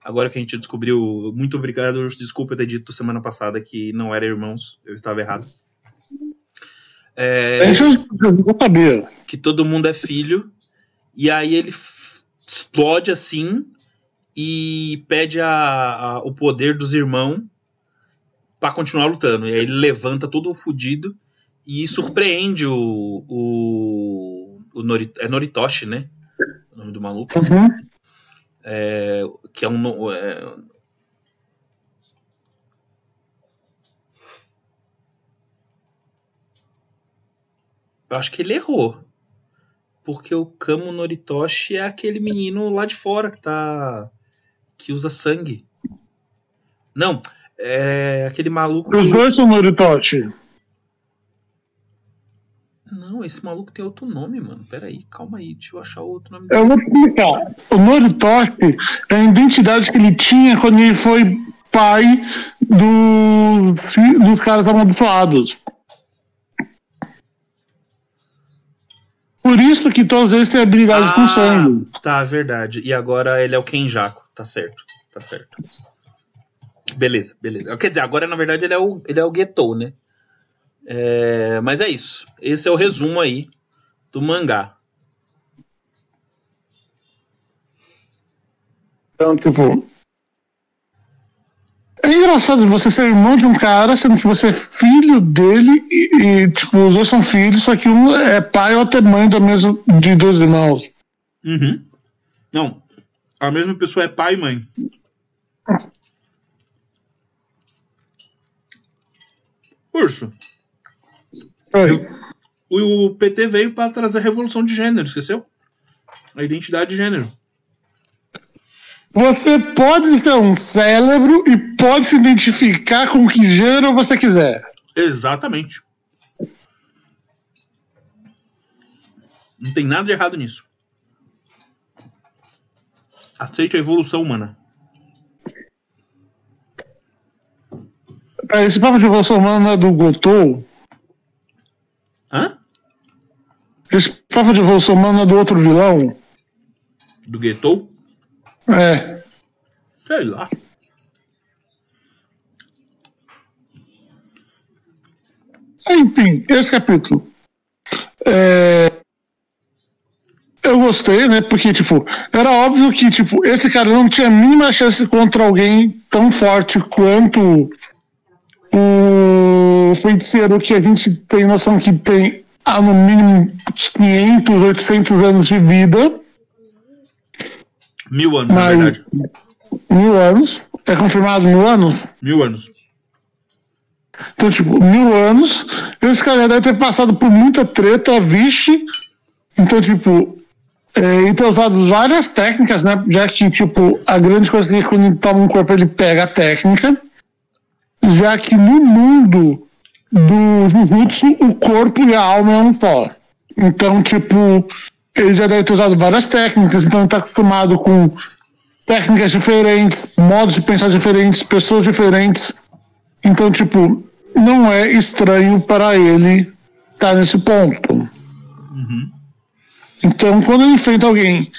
Agora que a gente descobriu, muito obrigado. Desculpa eu ter dito semana passada que não era irmãos, eu estava errado. É, que todo mundo é filho, e aí ele explode assim e pede a, a o poder dos irmãos para continuar lutando. E aí ele levanta todo fudido e surpreende o. o, o Nori, é Noritoshi, né? O nome do maluco. Uhum é, que é um. É, eu acho que ele errou. Porque o Kamo Noritoshi é aquele menino lá de fora que tá. que usa sangue. Não, é aquele maluco. Os dois são Noritoshi. Não, esse maluco tem outro nome, mano. Pera aí, calma aí, deixa eu achar outro nome. Eu vou explicar. O Noritoshi é a identidade que ele tinha quando ele foi pai do, dos caras amaldiçoados. Por isso que todos eles têm habilidade ah, com sangue. Tá, verdade. E agora ele é o Kenjaku. Tá certo, tá certo. Beleza, beleza. Quer dizer, agora na verdade ele é o, ele é o Getou, né? É, mas é isso. Esse é o resumo aí do mangá. Então, tipo. É engraçado você ser irmão de um cara, sendo que você é filho dele e, e tipo, os dois são filhos, só que um é pai ou até mãe do mesmo, de dois irmãos. Uhum. Não. A mesma pessoa é pai e mãe. Urso. O, o PT veio para trazer a revolução de gênero, esqueceu? A identidade de gênero. Você pode ser um cérebro e pode se identificar com que gênero você quiser. Exatamente. Não tem nada de errado nisso. Aceite a evolução humana. Esse papo de evolução humana é do Gotou? Hã? Esse papo de Bolsonaro é do outro vilão? Do Guetou? É. Sei lá. Enfim, esse capítulo. É... Eu gostei, né? Porque, tipo, era óbvio que, tipo, esse cara não tinha a mínima chance contra alguém tão forte quanto o feiticeiro que a gente tem noção que tem há no mínimo 500, 800 anos de vida. Mil anos, Mas, na verdade. Mil anos. É confirmado mil anos? Mil anos. Então, tipo, mil anos. Esse cara deve ter passado por muita treta, vixe. Então, tipo, é, e ter usado várias técnicas, né? Já que, tipo, a grande coisa é que quando ele toma um corpo, ele pega a técnica. Já que no mundo do Jujutsu, o corpo e a alma é um só. Então, tipo, ele já deve ter usado várias técnicas, então ele tá acostumado com técnicas diferentes, modos de pensar diferentes, pessoas diferentes. Então, tipo, não é estranho para ele estar tá nesse ponto. Uhum. Então, quando ele enfrenta alguém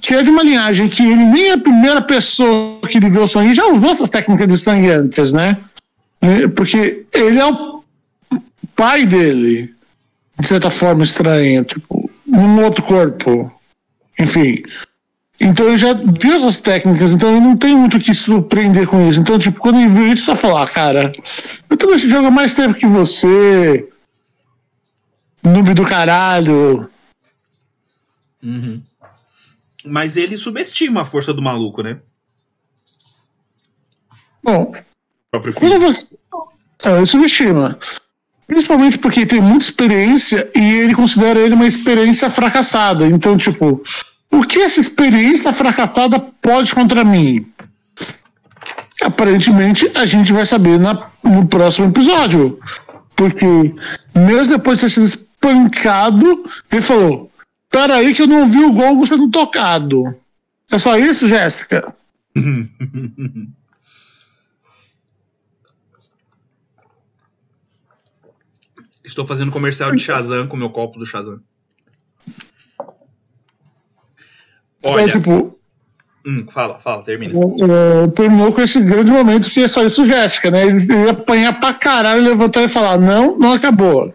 que é de uma linhagem que ele nem é a primeira pessoa que ele vê o sangue, já usou essas técnicas de sangue antes, né? Porque ele é o pai dele, de certa forma estranha, tipo, num outro corpo. Enfim. Então eu já vi essas técnicas, então eu não tenho muito o que surpreender com isso. Então, tipo, quando eu vi isso, eu falar, ah, cara, eu tô nesse jogo há mais tempo que você. Noob do caralho. Uhum. Mas ele subestima a força do maluco, né? Bom. Próprio filho. É, ele subestima. Principalmente porque tem muita experiência e ele considera ele uma experiência fracassada. Então, tipo, o que essa experiência fracassada pode contra mim? Aparentemente, a gente vai saber na, no próximo episódio. Porque, mesmo depois de ter sido espancado, ele falou: Peraí, que eu não vi o gol sendo tocado. É só isso, Jéssica? Estou fazendo comercial de Shazam com meu copo do Shazam. Olha. É, tipo, hum, fala, fala, termina. É, terminou com esse grande momento que é só isso, Jéssica, né? Ele ia apanhar pra caralho, levantar e falar: não, não acabou.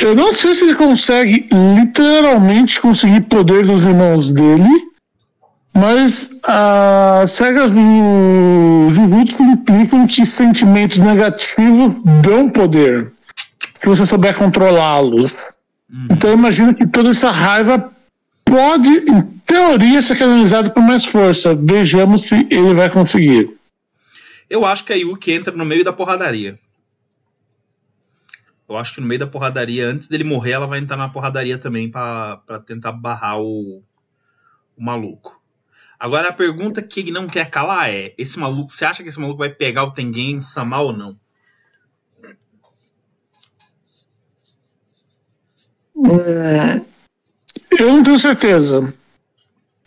Eu não sei se ele consegue literalmente conseguir poder dos irmãos dele, mas as regras do Jujutsu implicam que sentimentos negativos dão poder, se você souber controlá-los. Uhum. Então eu imagino que toda essa raiva pode, em teoria, ser canalizado por mais força. Vejamos se ele vai conseguir. Eu acho que a Yuki entra no meio da porradaria. Eu acho que no meio da porradaria, antes dele morrer, ela vai entrar na porradaria também para tentar barrar o, o maluco. Agora a pergunta que ele não quer calar é: esse maluco, você acha que esse maluco vai pegar o Tengen Sama ou não? É, eu não tenho certeza.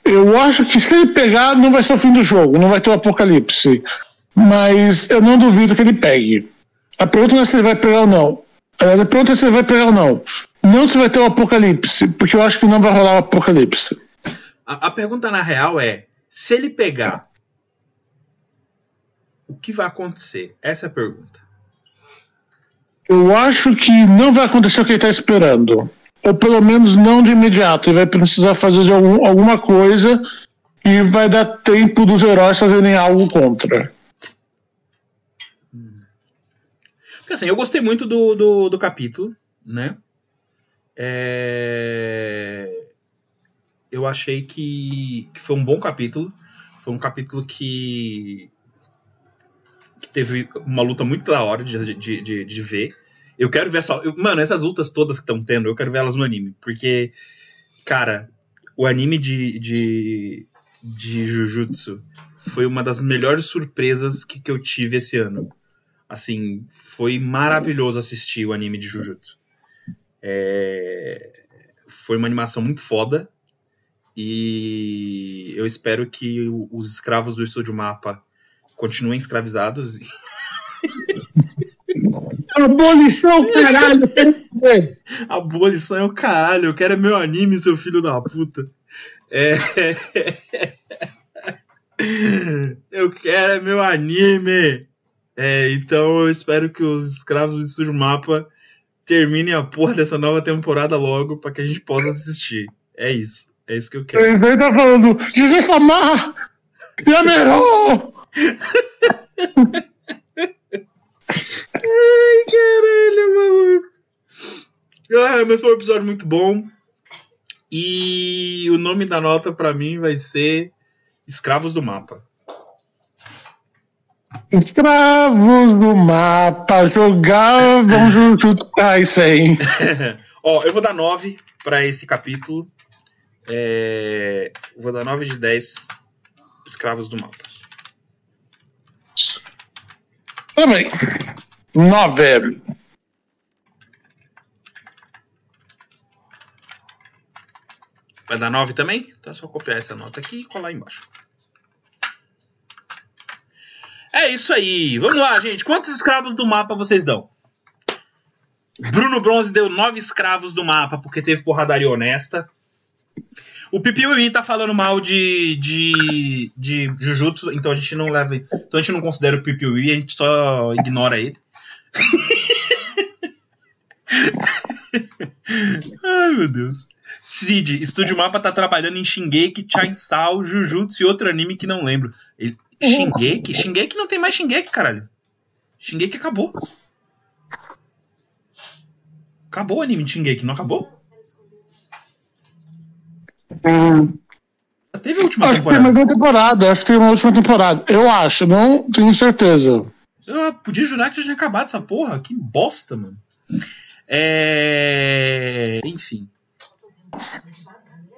Eu acho que se ele pegar, não vai ser o fim do jogo, não vai ter o um apocalipse. Mas eu não duvido que ele pegue. A pergunta não é se ele vai pegar ou não. A pergunta é se ele vai pegar ou não. Não se vai ter o um apocalipse, porque eu acho que não vai rolar o um apocalipse. A, a pergunta na real é: se ele pegar, o que vai acontecer? Essa é a pergunta. Eu acho que não vai acontecer o que ele está esperando ou pelo menos não de imediato. Ele vai precisar fazer algum, alguma coisa e vai dar tempo dos heróis fazerem algo contra. Porque assim, eu gostei muito do, do, do capítulo, né? É... Eu achei que, que foi um bom capítulo. Foi um capítulo que, que teve uma luta muito da hora de, de, de, de ver. Eu quero ver essa. Eu, mano, essas lutas todas que estão tendo, eu quero ver elas no anime. Porque, cara, o anime de, de, de Jujutsu foi uma das melhores surpresas que, que eu tive esse ano. Assim, foi maravilhoso assistir o anime de Jujutsu. É... Foi uma animação muito foda. E eu espero que os escravos do Estúdio Mapa continuem escravizados. Abolição, caralho! Abolição é o caralho, eu quero é meu anime, seu filho da puta. É... Eu quero é meu anime! É, então eu espero que os escravos do mapa terminem a porra dessa nova temporada logo para que a gente possa assistir. É isso. É isso que eu quero. Ele tá falando, Jesus Samar! Yamerô! Ai, caralho, maluco. Ah, mas foi um episódio muito bom. E o nome da nota para mim vai ser Escravos do Mapa. Escravos do mapa jogavam junto. Ah, isso aí. Ó, eu vou dar 9 para esse capítulo. É... Vou dar 9 de 10 escravos do mapa. Também. 9. Vai dar 9 também? Então é só copiar essa nota aqui e colar embaixo. É isso aí. Vamos lá, gente. Quantos escravos do mapa vocês dão? Bruno Bronze deu 9 escravos do mapa porque teve porradaria honesta. O Pipiuí tá falando mal de, de, de Jujutsu, então a gente não leva. Então a gente não considera o Pipiuí, a gente só ignora ele. Ai, meu Deus. Cid, Estúdio Mapa tá trabalhando em Shingeki, Chainsaw, Jujutsu e outro anime que não lembro. Ele, Shingeki? Shingeki não tem mais Shingeki, caralho. Shingeki acabou. Acabou o anime de Shingeki, não acabou? Hum. Já teve a última Acho que tem temporada. mais uma temporada. Acho que tem uma última temporada. Eu acho, não tenho certeza. Eu podia jurar que já tinha acabado essa porra. Que bosta, mano. É... Enfim.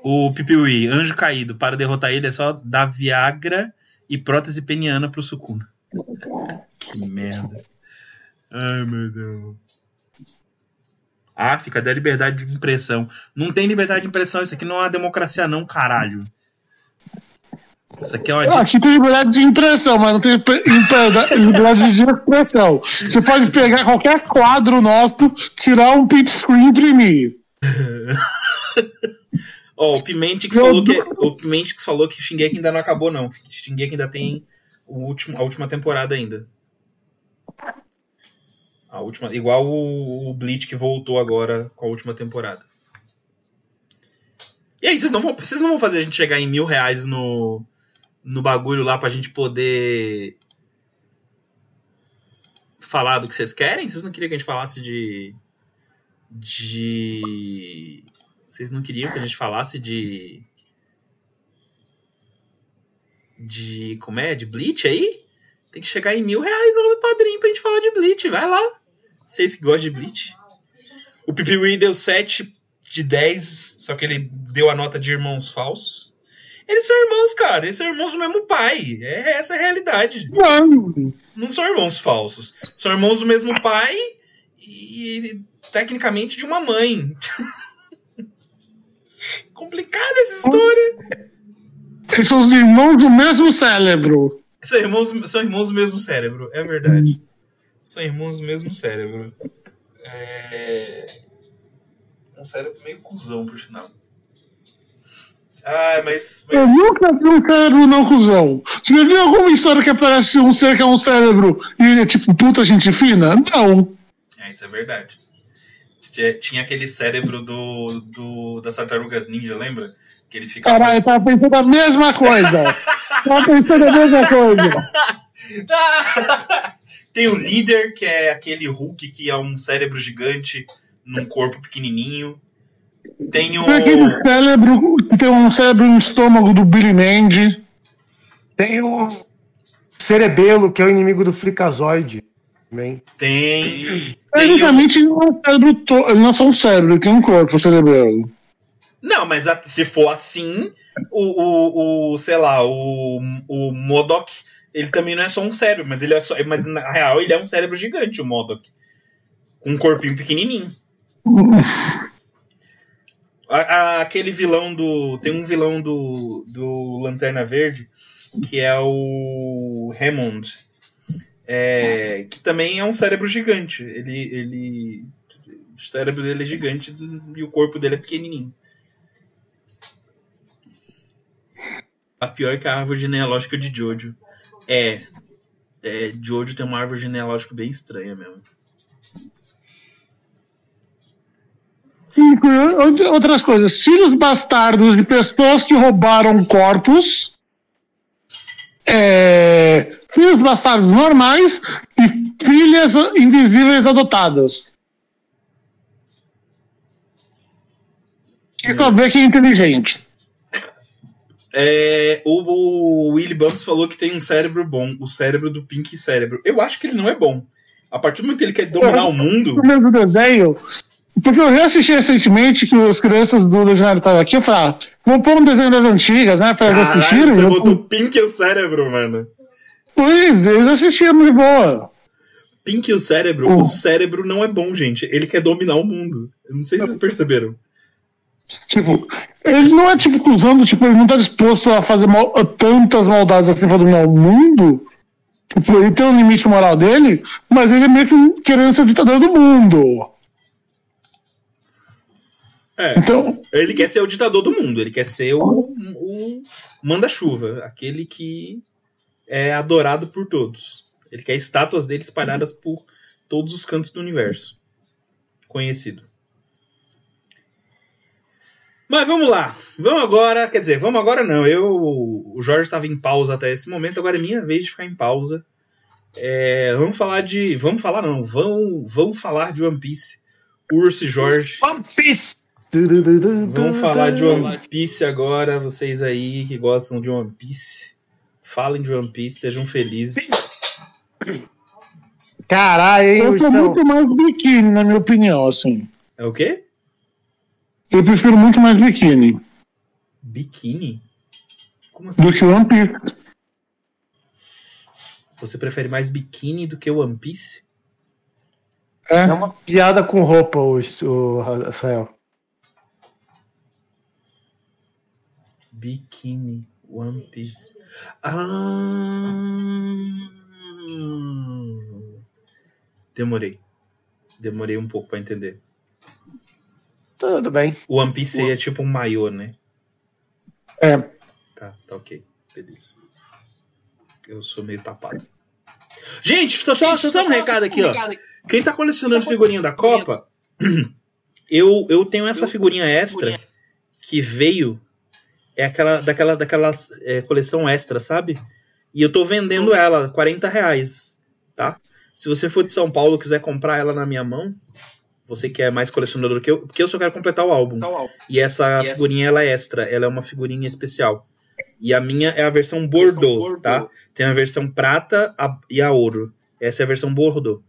O Pipiwi, anjo caído. Para derrotar ele é só dar Viagra e prótese peniana pro Sukuna. Que merda. Ai, meu Deus. Ah, fica da liberdade de impressão. Não tem liberdade de impressão. Isso aqui não é uma democracia, não, caralho. Isso aqui é uma. di- Aqui tem liberdade de impressão, mas não tem liberdade de expressão. Você pode pegar qualquer quadro nosso, tirar um print screen e imprimir. Ó, o Pimentix falou que o Pimentix falou que Shingeki ainda não acabou não. Shingeki ainda tem o último, a última temporada ainda. A última, igual o, o Bleach que voltou agora com a última temporada. E aí, vocês não vão, vocês não vão fazer a gente chegar em mil reais no, no bagulho lá pra gente poder falar do que vocês querem? Vocês não queriam que a gente falasse de. De. Vocês não queriam que a gente falasse de. De. Como é? De Bleach aí? Tem que chegar em mil reais lá no padrinho pra gente falar de Bleach. Vai lá. Vocês que gostam de Bleach. O Pipiwi deu 7 de 10, só que ele deu a nota de irmãos falsos. Eles são irmãos, cara. Eles são irmãos do mesmo pai. É, essa é a realidade. Não, Não são irmãos falsos. São irmãos do mesmo pai e, tecnicamente, de uma mãe. Complicada essa história. eles são os irmãos do mesmo cérebro. São irmãos, são irmãos do mesmo cérebro, é verdade. São irmãos do mesmo cérebro. É... Um cérebro meio cuzão, por sinal. Ah, mas. Eu mas... nunca vi um cérebro não cuzão. Você já viu alguma história que aparece um ser que é um cérebro e ele é tipo puta gente fina? Não. É, isso é verdade. Tinha- Tinha aquele cérebro do, do das tartarugas ninja, lembra? Que ele ficava. Caralho, eu tava pensando a mesma coisa. tava pensando a mesma coisa. Tem o líder, que é aquele Hulk que é um cérebro gigante num corpo pequenininho. Tem o. Tem aquele cérebro que tem um cérebro no estômago do Billy Mandy. Tem o Cerebelo, que é o inimigo do. Também. Tem. Tecnicamente, ele não é um cérebro to... ele não é só um cérebro, ele tem um corpo cerebral. Não, mas a- se for assim, o, o, o sei lá, o, o Modok, ele também não é só um cérebro, mas ele é só. Mas na real, ele é um cérebro gigante, o Modok. Com um corpinho pequenininho. A- a- aquele vilão do. Tem um vilão do, do Lanterna Verde, que é o Hammond. é, que também é um cérebro gigante. Ele. ele o cérebro dele é gigante e o corpo dele é pequenininho. A pior que a árvore genealógica de Jojo. É. é, Jojo tem uma árvore genealógica bem estranha mesmo. Outras coisas, filhos bastardos de pessoas que roubaram corpos, é, filhos bastardos normais e filhas invisíveis adotadas. Quer ver que é inteligente. É, o, o Willy Bumps falou que tem um cérebro bom, o cérebro do Pink Cérebro. Eu acho que ele não é bom. A partir do momento que ele quer dominar o mundo. O mesmo desenho. Porque eu reassisti recentemente que as crianças do Legendário estavam aqui. Eu falei, ah, vamos pôr um desenho das antigas, né? Pra eles assistirem. Você eu... botou Pink e o cérebro, mano. Pois, eles assistiram de boa. Pink e o cérebro, o cérebro não é bom, gente. Ele quer dominar o mundo. Eu não sei se vocês perceberam. Tipo, ele não é tipo cruzando, tipo, ele não tá disposto a fazer mal, a tantas maldades assim pra dominar o mundo. Tipo, ele tem um limite moral dele, mas ele é meio que querendo ser ditador do mundo. É, então, ele quer ser o ditador do mundo, ele quer ser o, o manda-chuva, aquele que é adorado por todos. Ele quer estátuas dele espalhadas por todos os cantos do universo. Conhecido. Mas vamos lá. Vamos agora. Quer dizer, vamos agora não. Eu. O Jorge estava em pausa até esse momento, agora é minha vez de ficar em pausa. É, vamos falar de. Vamos falar não. Vamos, vamos falar de One Piece. Urso e Jorge. One Piece! Vamos falar de One Piece agora. Vocês aí que gostam de One Piece. Falem de One Piece, sejam felizes. Caralho, hein, Eu tô muito mais biquíni, na minha opinião, assim. É o quê? Eu prefiro muito mais biquíni. Biquíni? Como assim? Do que One Piece. Você prefere mais biquíni do que One Piece? É, é uma piada com roupa, o, o Rafael. Biquíni, One Piece. Ah. Demorei. Demorei um pouco para entender. Tudo bem. O One Piece o... é tipo um maiô, né? É. Tá, tá ok. Beleza. Eu sou meio tapado. Gente, só, só, só, só um recado aqui, ó. Quem tá colecionando figurinha da Copa, eu, eu tenho essa figurinha extra que veio. É aquela daquela, daquela é, coleção extra, sabe? E eu tô vendendo ela, 40 reais, tá? Se você for de São Paulo e quiser comprar ela na minha mão, você que é mais colecionador que eu, porque eu só quero completar o álbum. Tá. E essa e figurinha essa... ela é extra, ela é uma figurinha especial. E a minha é a versão Bordeaux, versão Bordeaux. tá? Tem a versão prata a, e a ouro. Essa é a versão Bordeaux.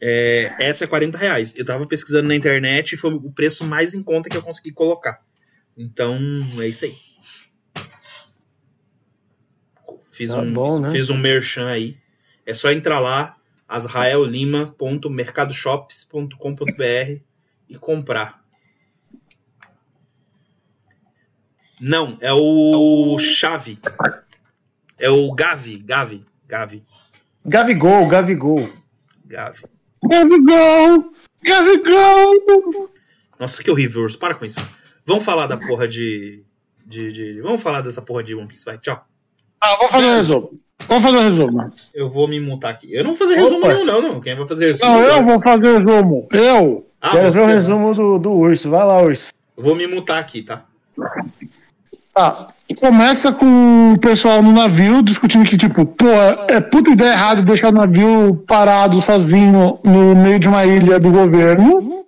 É, essa é 40 reais. Eu tava pesquisando na internet e foi o preço mais em conta que eu consegui colocar. Então, é isso aí. Fiz, tá um, bom, né? fiz um merchan aí. É só entrar lá, asraellima.mercadoshops.com.br e comprar. Não, é o Chave. É o Gavi, Gavi, Gavi. Gavigol, Gavigol. Gavi. Gavigol! Gavigol! Nossa, que horrível, Urso. Para com isso. Vamos falar da porra de, de, de, Vamos falar dessa porra de One Piece, vai. Tchau. Ah, vou fazer o resumo. Vamos fazer o resumo. Eu vou me mutar aqui. Eu não vou fazer resumo nenhum, não, não. Quem vai fazer resumo? Não, eu vou fazer resumo. Eu. Ah, Quero ver o resumo do, do urso. Vai lá, urso. Vou me mutar aqui, tá? Tá. Começa com o pessoal no navio discutindo que, tipo, pô, é puta ideia errada deixar o navio parado sozinho no meio de uma ilha do governo.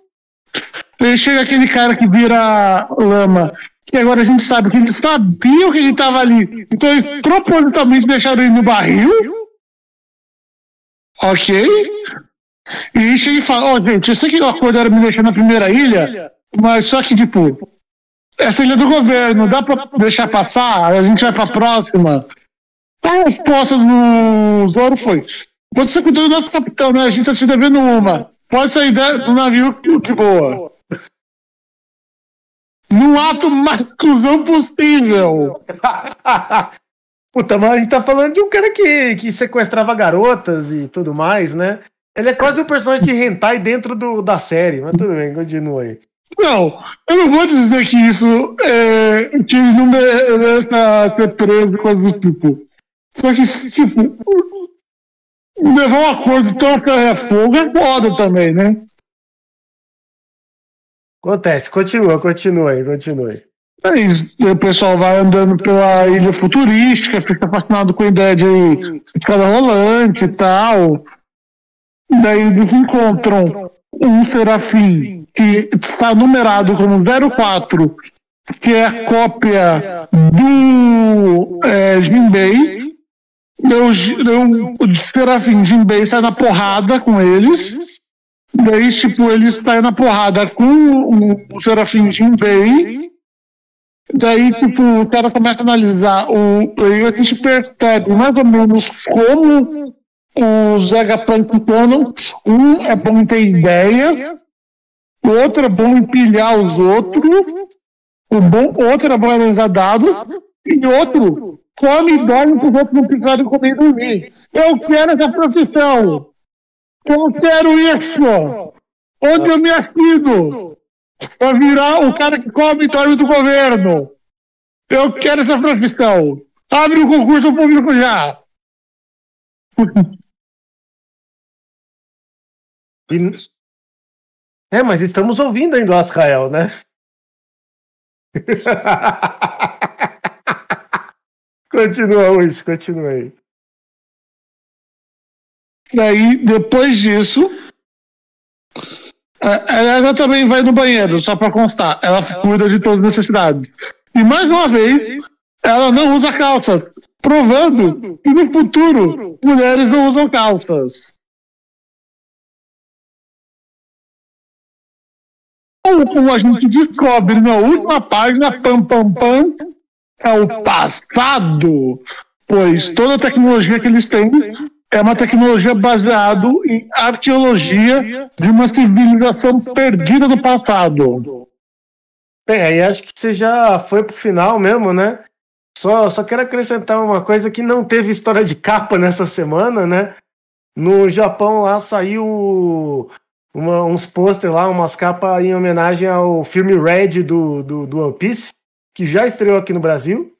Aí chega aquele cara que vira lama que agora a gente sabe que eles sabiam que ele estava ali. Então eles propositalmente deixaram ele no barril. Ok? E chega e fala, ó, oh, gente, eu sei que o acordo era me deixar na primeira ilha, mas só que, tipo, essa ilha é do governo, dá pra deixar passar? A gente vai pra próxima. A resposta do Zoro foi: Você cuidou do nosso capitão, né? A gente tá se devendo uma. Pode sair do navio de boa no ato mais exclusão possível. Puta, mas a gente tá falando de um cara que, que sequestrava garotas e tudo mais, né? Ele é quase um personagem de hentai dentro do, da série, mas tudo bem, continua aí. Não, eu não vou dizer que isso é, que ele não merece ser preso com os tipo. Só que, tipo, levar um acordo tão fogo é foda também, né? Acontece, continua, continua aí, continue. Aí, o pessoal vai andando pela ilha futurística, fica fascinado com a ideia de escada rolante e tal. Daí eles encontram um serafim que está numerado como 04, que é a cópia do é, Jinbei. O serafim Jinbei sai na porrada com eles. Daí, tipo, eles saem na porrada com o, serafim Jinbei. Daí, tipo, o cara começa a analisar. O, aí a gente percebe mais ou menos como os Vegapunk funcionam. Um é bom ter ideias, o outro é bom empilhar os outros, o bom, outro é bom organizar dados, e outro come e dorme para os outros não precisarem comer e dormir. Eu quero essa profissão. Eu quero isso. Onde Nossa. eu me assino? Para virar o cara que come e dorme do governo. Eu quero essa profissão. Abre o concurso público já. É, mas estamos ouvindo ainda o Asrael, né? continua, isso, continua aí. Daí, depois disso, ela também vai no banheiro, só para constar. Ela cuida de todas as necessidades. E mais uma vez, ela não usa calças, provando que no futuro mulheres não usam calças. como a gente descobre na última página, pam, pam, pam, é o passado, pois toda a tecnologia que eles têm é uma tecnologia baseada em arqueologia de uma civilização perdida do passado. Bem, aí acho que você já foi pro final mesmo, né? Só, só quero acrescentar uma coisa que não teve história de capa nessa semana, né? No Japão lá saiu uma, uns pôster lá, umas capas em homenagem ao filme Red do, do, do One Piece, que já estreou aqui no Brasil.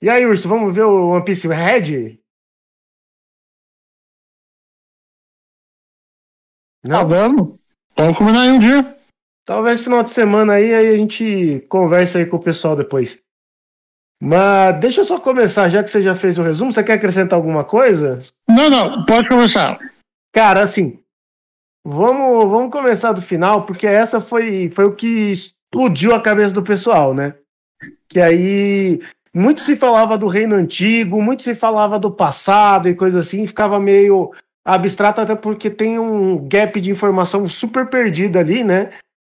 E aí, Urso, vamos ver o One Piece Red? Não, tá vamos. Vamos combinar aí um dia. Talvez final de semana aí, aí a gente conversa aí com o pessoal depois. Mas deixa eu só começar, já que você já fez o resumo, você quer acrescentar alguma coisa? Não, não, pode começar. Cara, assim, Vamos, vamos começar do final, porque essa foi, foi o que explodiu a cabeça do pessoal, né? Que aí muito se falava do reino antigo, muito se falava do passado e coisa assim, ficava meio abstrato, até porque tem um gap de informação super perdido ali, né?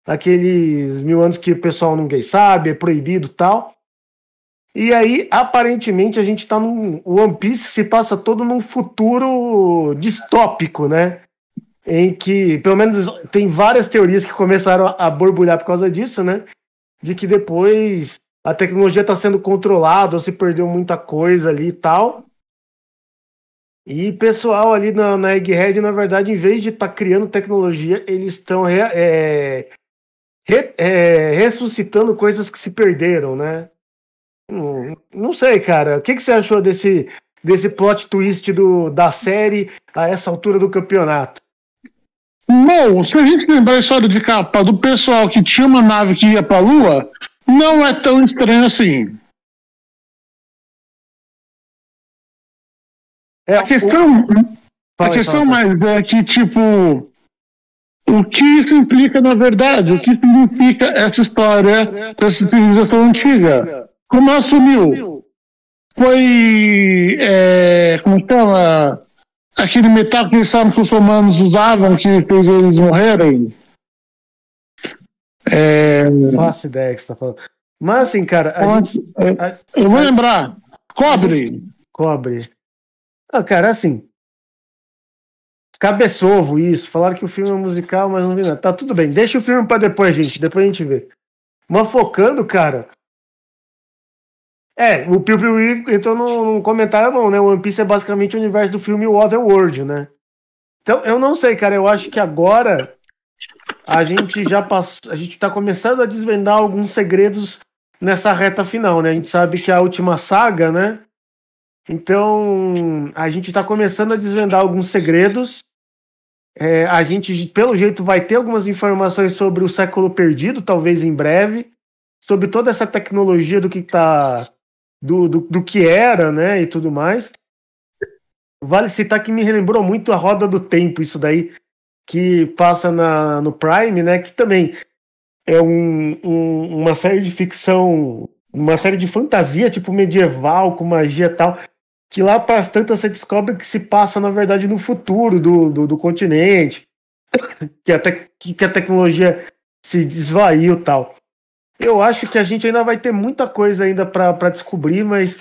Aqueles mil anos que o pessoal ninguém sabe, é proibido tal. E aí, aparentemente, a gente tá num. O One Piece se passa todo num futuro distópico, né? em que, pelo menos, tem várias teorias que começaram a borbulhar por causa disso, né? De que depois a tecnologia está sendo controlada, ou se perdeu muita coisa ali e tal. E pessoal ali na, na Egghead, na verdade, em vez de estar tá criando tecnologia, eles estão é, re, é, ressuscitando coisas que se perderam, né? Não, não sei, cara. O que, que você achou desse, desse plot twist do, da série a essa altura do campeonato? Bom, se a gente lembrar a história de capa do pessoal que tinha uma nave que ia para a Lua, não é tão estranho assim. É, a questão, o... a questão mais é que, tipo, o que isso implica na verdade? O que significa essa história dessa civilização antiga? Como assumiu? Foi, é, como chama? aquele metal que eles sabem que os romanos usavam que fez eles morrerem. É... Não faço ideia que você tá falando. Mas assim, cara, a gente, a, eu vou a, lembrar. Cobre. Cobre. Ah, cara, assim. Cabeçovo isso. Falaram que o filme é musical, mas não vi nada. Tá tudo bem. Deixa o filme para depois, gente. Depois a gente vê. Mas focando, cara, é, o Piu Piu entrou num, comentário bom, né? One Piece é basicamente o universo do filme Waterworld, né? Então, eu não sei, cara. Eu acho que agora a gente já passou. A gente tá começando a desvendar alguns segredos nessa reta final, né? A gente sabe que a última saga, né? Então, a gente está começando a desvendar alguns segredos. É, a gente, pelo jeito, vai ter algumas informações sobre o século perdido, talvez em breve, sobre toda essa tecnologia do que tá. do, do, do que era, né? E tudo mais. Vale citar que me lembrou muito a Roda do Tempo, isso daí, que passa na, no Prime, né? Que também é um, um, uma série de ficção, uma série de fantasia, tipo medieval, com magia e tal que lá para as tantas você descobre que se passa, na verdade, no futuro do, do, do continente, que, até, que, que a tecnologia se desvaiu tal. Eu acho que a gente ainda vai ter muita coisa ainda para descobrir, mas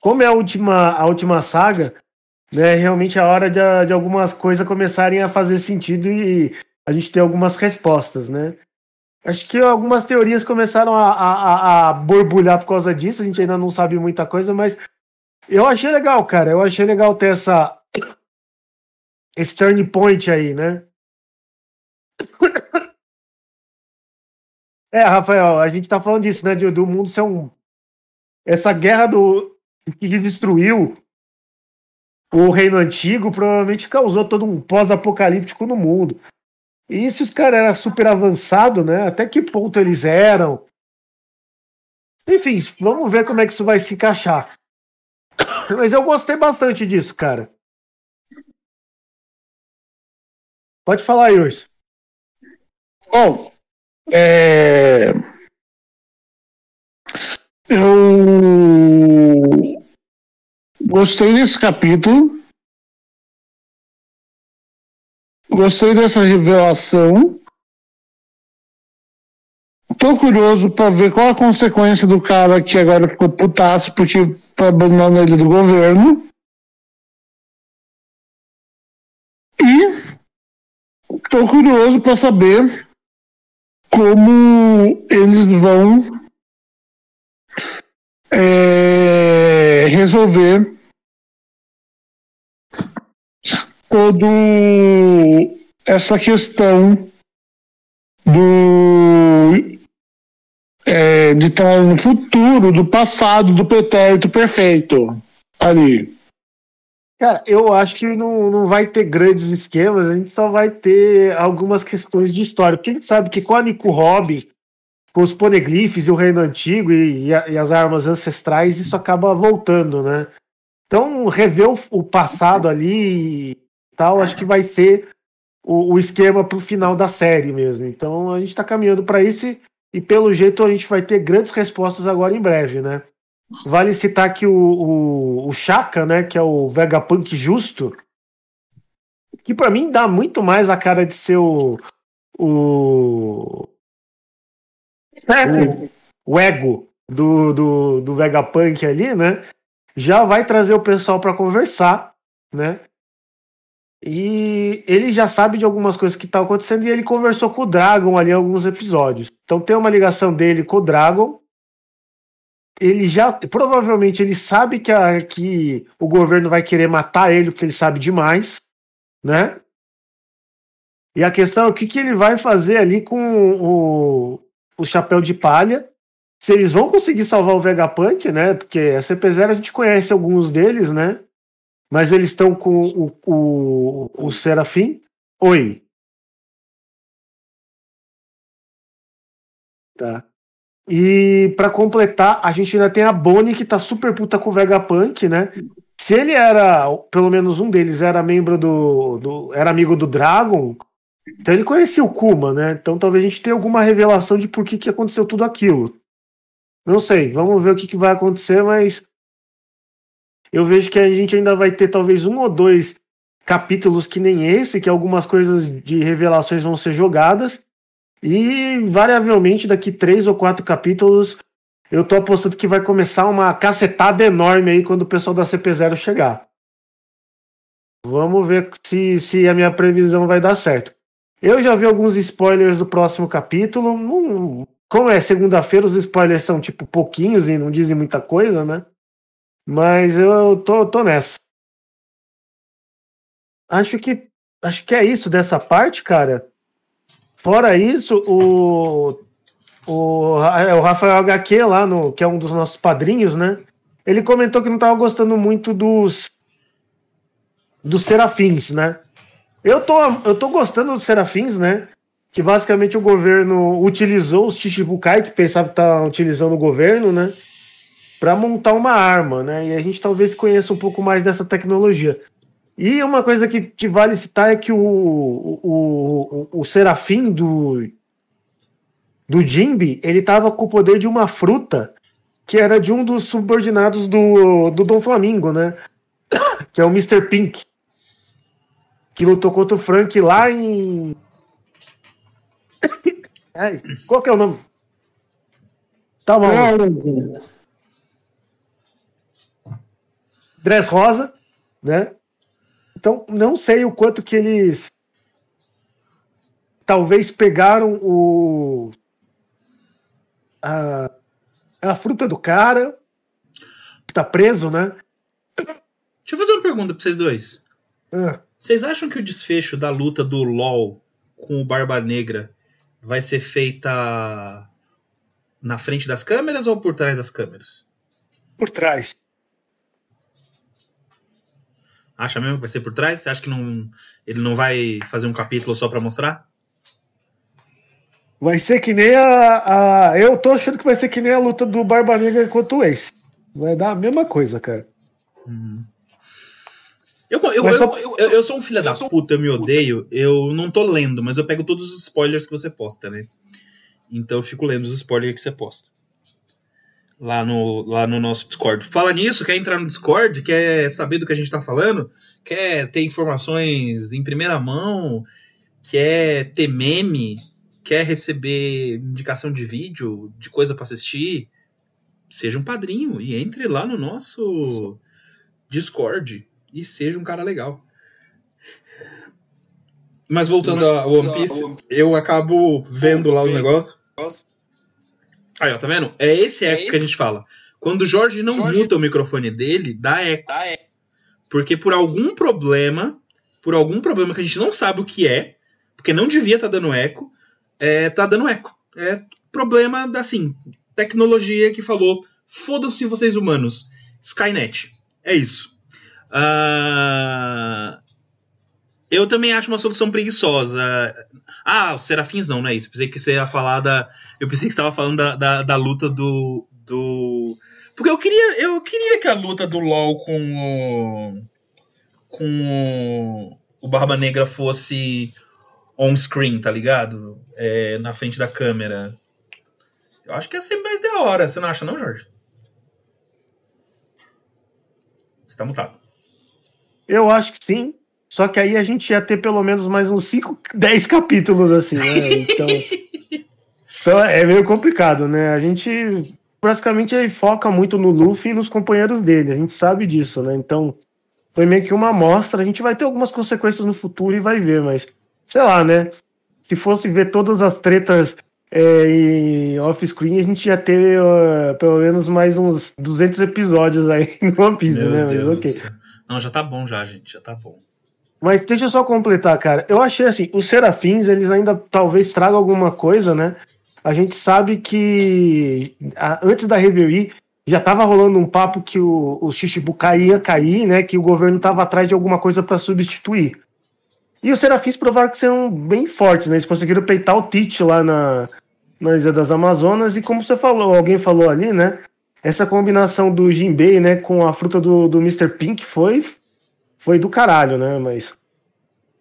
como é a última, a última saga, né, realmente é a hora de, de algumas coisas começarem a fazer sentido e a gente ter algumas respostas, né? Acho que algumas teorias começaram a, a, a borbulhar por causa disso, a gente ainda não sabe muita coisa, mas eu achei legal, cara. Eu achei legal ter essa. Esse turn point aí, né? É, Rafael, a gente tá falando disso, né? Do, mundo ser um. Essa guerra do que destruiu o reino antigo provavelmente causou todo um pós-apocalíptico no mundo. E se os caras eram super avançados, né? Até que ponto eles eram? Enfim, vamos ver como é que isso vai se encaixar. Mas eu gostei bastante disso, cara. Pode falar, Yurs. Bom, é... eu gostei desse capítulo. Gostei dessa revelação. Tô curioso para ver qual a consequência do cara que agora ficou putaço porque tá abandonando ele do governo. E tô curioso para saber como eles vão é, resolver todo essa questão do é, de estar no futuro, do passado, do pretérito perfeito ali. Cara, eu acho que não, não vai ter grandes esquemas, a gente só vai ter algumas questões de história. Porque a gente sabe que com a Nico Hobby, com os poneglifes e o reino antigo e, e, a, e, as armas ancestrais, isso acaba voltando, né? Então, rever o, o passado ali e tal, acho que vai ser o, o esquema para o final da série mesmo. Então, a gente está caminhando para isso e e pelo jeito a gente vai ter grandes respostas agora em breve, né? Vale citar que o, o, o Chaka, né, que é o Vegapunk justo, que para mim dá muito mais a cara de ser o, o, o, o ego do, do, do Vegapunk ali, né? Já vai trazer o pessoal para conversar, né? E ele já sabe de algumas coisas que estão tá acontecendo e ele conversou com o Dragon ali em alguns episódios. Então tem uma ligação dele com o Dragon. Ele já. Provavelmente ele sabe que, a, que o governo vai querer matar ele, porque ele sabe demais, né? E a questão é o que, que ele vai fazer ali com o, o chapéu de palha. Se eles vão conseguir salvar o Vegapunk, né? Porque a CP0 a gente conhece alguns deles, né? Mas eles estão com o, o, o Serafim. Oi. Tá. E para completar, a gente ainda tem a Bonnie que tá super puta com o Vegapunk, né? Se ele era, pelo menos um deles, era membro do. do era amigo do Dragon, então ele conhecia o Kuma, né? Então talvez a gente tenha alguma revelação de por que, que aconteceu tudo aquilo. Não sei, vamos ver o que, que vai acontecer, mas eu vejo que a gente ainda vai ter talvez um ou dois capítulos que nem esse, que algumas coisas de revelações vão ser jogadas. E variavelmente daqui três ou quatro capítulos eu tô apostando que vai começar uma cacetada enorme aí quando o pessoal da CP0 chegar. Vamos ver se, se a minha previsão vai dar certo. Eu já vi alguns spoilers do próximo capítulo. Hum, como é segunda-feira, os spoilers são tipo pouquinhos e não dizem muita coisa, né? Mas eu tô, tô nessa. Acho que acho que é isso dessa parte, cara. Fora isso, o, o, é o Rafael HQ lá, no, que é um dos nossos padrinhos, né? ele comentou que não estava gostando muito dos dos serafins, né? Eu tô, eu tô gostando dos serafins, né? Que basicamente o governo utilizou os Chichibukai, que pensava que estava utilizando o governo, né? Para montar uma arma, né? E a gente talvez conheça um pouco mais dessa tecnologia. E uma coisa que, que vale citar é que o, o, o, o serafim do, do Jimby, ele tava com o poder de uma fruta que era de um dos subordinados do, do Dom Flamingo, né? Que é o Mr. Pink. Que lutou contra o Frank lá em. Qual que é o nome? Tá bom. Dress Rosa, né? Então, não sei o quanto que eles talvez pegaram o a, a fruta do cara que tá preso, né? Deixa eu fazer uma pergunta pra vocês dois. É. Vocês acham que o desfecho da luta do LoL com o Barba Negra vai ser feita na frente das câmeras ou por trás das câmeras? Por trás. Acha mesmo que vai ser por trás? Você acha que não, ele não vai fazer um capítulo só para mostrar? Vai ser que nem a, a, Eu tô achando que vai ser que nem a luta do Barba Negra contra o Ace. Vai dar a mesma coisa, cara. Uhum. Eu, eu, eu, só... eu, eu, sou um filho da puta, eu me odeio. Eu não tô lendo, mas eu pego todos os spoilers que você posta, né? Então eu fico lendo os spoilers que você posta lá no, lá no nosso Discord. Fala nisso, quer entrar no Discord, quer saber do que a gente tá falando, quer ter informações em primeira mão, quer ter meme, quer receber indicação de vídeo, de coisa para assistir, seja um padrinho e entre lá no nosso Discord e seja um cara legal. Mas voltando ao One Piece, eu acabo vendo lá os negócios. Aí, ó, tá vendo? É esse é eco esse? que a gente fala. Quando o Jorge não Jorge... muta o microfone dele, dá eco. Dá eco. Porque por algum problema, por algum problema que a gente não sabe o que é, porque não devia estar tá dando eco, é, tá dando eco. É problema da, assim, tecnologia que falou, foda-se vocês humanos, Skynet. É isso. Uh, eu também acho uma solução preguiçosa. Ah, os serafins não, não é isso. Eu pensei que você ia falar da. Eu pensei que você estava falando da, da, da, luta do. do. Porque eu queria. Eu queria que a luta do LOL com o. com o, o Barba Negra fosse on-screen, tá ligado? É, na frente da câmera. Eu acho que ia ser mais da hora. Você não acha, não, Jorge? Você tá mutado. Eu acho que sim. Só que aí a gente ia ter pelo menos mais uns 5, 10 capítulos, assim, né? Então, então é meio complicado, né? A gente praticamente foca muito no Luffy e nos companheiros dele, a gente sabe disso, né? Então, foi meio que uma amostra. A gente vai ter algumas consequências no futuro e vai ver, mas sei lá, né? Se fosse ver todas as tretas é, off-screen, a gente ia ter uh, pelo menos mais uns 200 episódios aí no One Piece, Meu né? Mas Deus ok. Não, já tá bom já, gente, já tá bom. Mas deixa eu só completar, cara. Eu achei assim, os serafins, eles ainda talvez tragam alguma coisa, né? A gente sabe que a, antes da Reverie já tava rolando um papo que o, o Shichibukai ia cair, né? Que o governo tava atrás de alguma coisa para substituir. E os serafins provaram que são bem fortes, né? Eles conseguiram peitar o Tite lá na, na Ilha das Amazonas. E como você falou, alguém falou ali, né? Essa combinação do Jinbei, né, com a fruta do, do Mr. Pink foi foi do caralho, né? Mas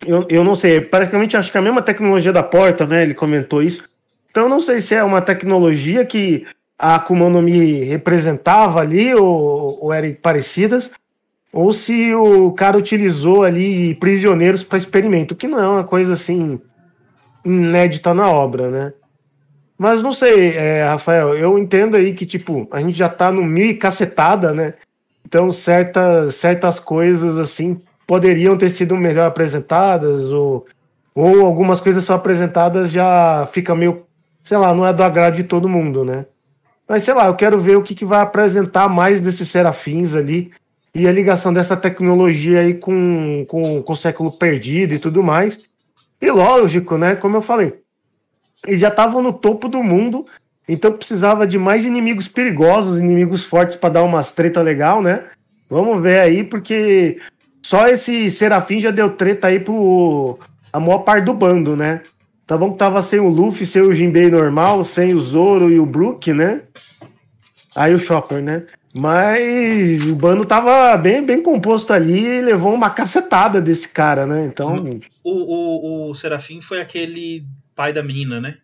eu, eu não sei, praticamente acho que é a mesma tecnologia da porta, né? Ele comentou isso. Então eu não sei se é uma tecnologia que a Akuma no Mi representava ali ou, ou eram parecidas, ou se o cara utilizou ali prisioneiros para experimento, que não é uma coisa assim inédita na obra, né? Mas não sei, é, Rafael, eu entendo aí que, tipo, a gente já tá no mil e cacetada, né? Então, certas, certas coisas, assim, poderiam ter sido melhor apresentadas, ou, ou algumas coisas são apresentadas já fica meio, sei lá, não é do agrado de todo mundo, né? Mas, sei lá, eu quero ver o que, que vai apresentar mais desses serafins ali, e a ligação dessa tecnologia aí com, com, com o século perdido e tudo mais. E lógico, né, como eu falei, eles já estavam no topo do mundo Então precisava de mais inimigos perigosos, inimigos fortes para dar umas treta legal, né? Vamos ver aí, porque só esse Serafim já deu treta aí pro a maior parte do bando, né? Tá bom que tava sem o Luffy, sem o Jinbei normal, sem o Zoro e o Brook, né? Aí o Chopper, né? Mas o bando tava bem, bem composto ali e levou uma cacetada desse cara, né? Então. O, o, o Serafim foi aquele pai da menina, né?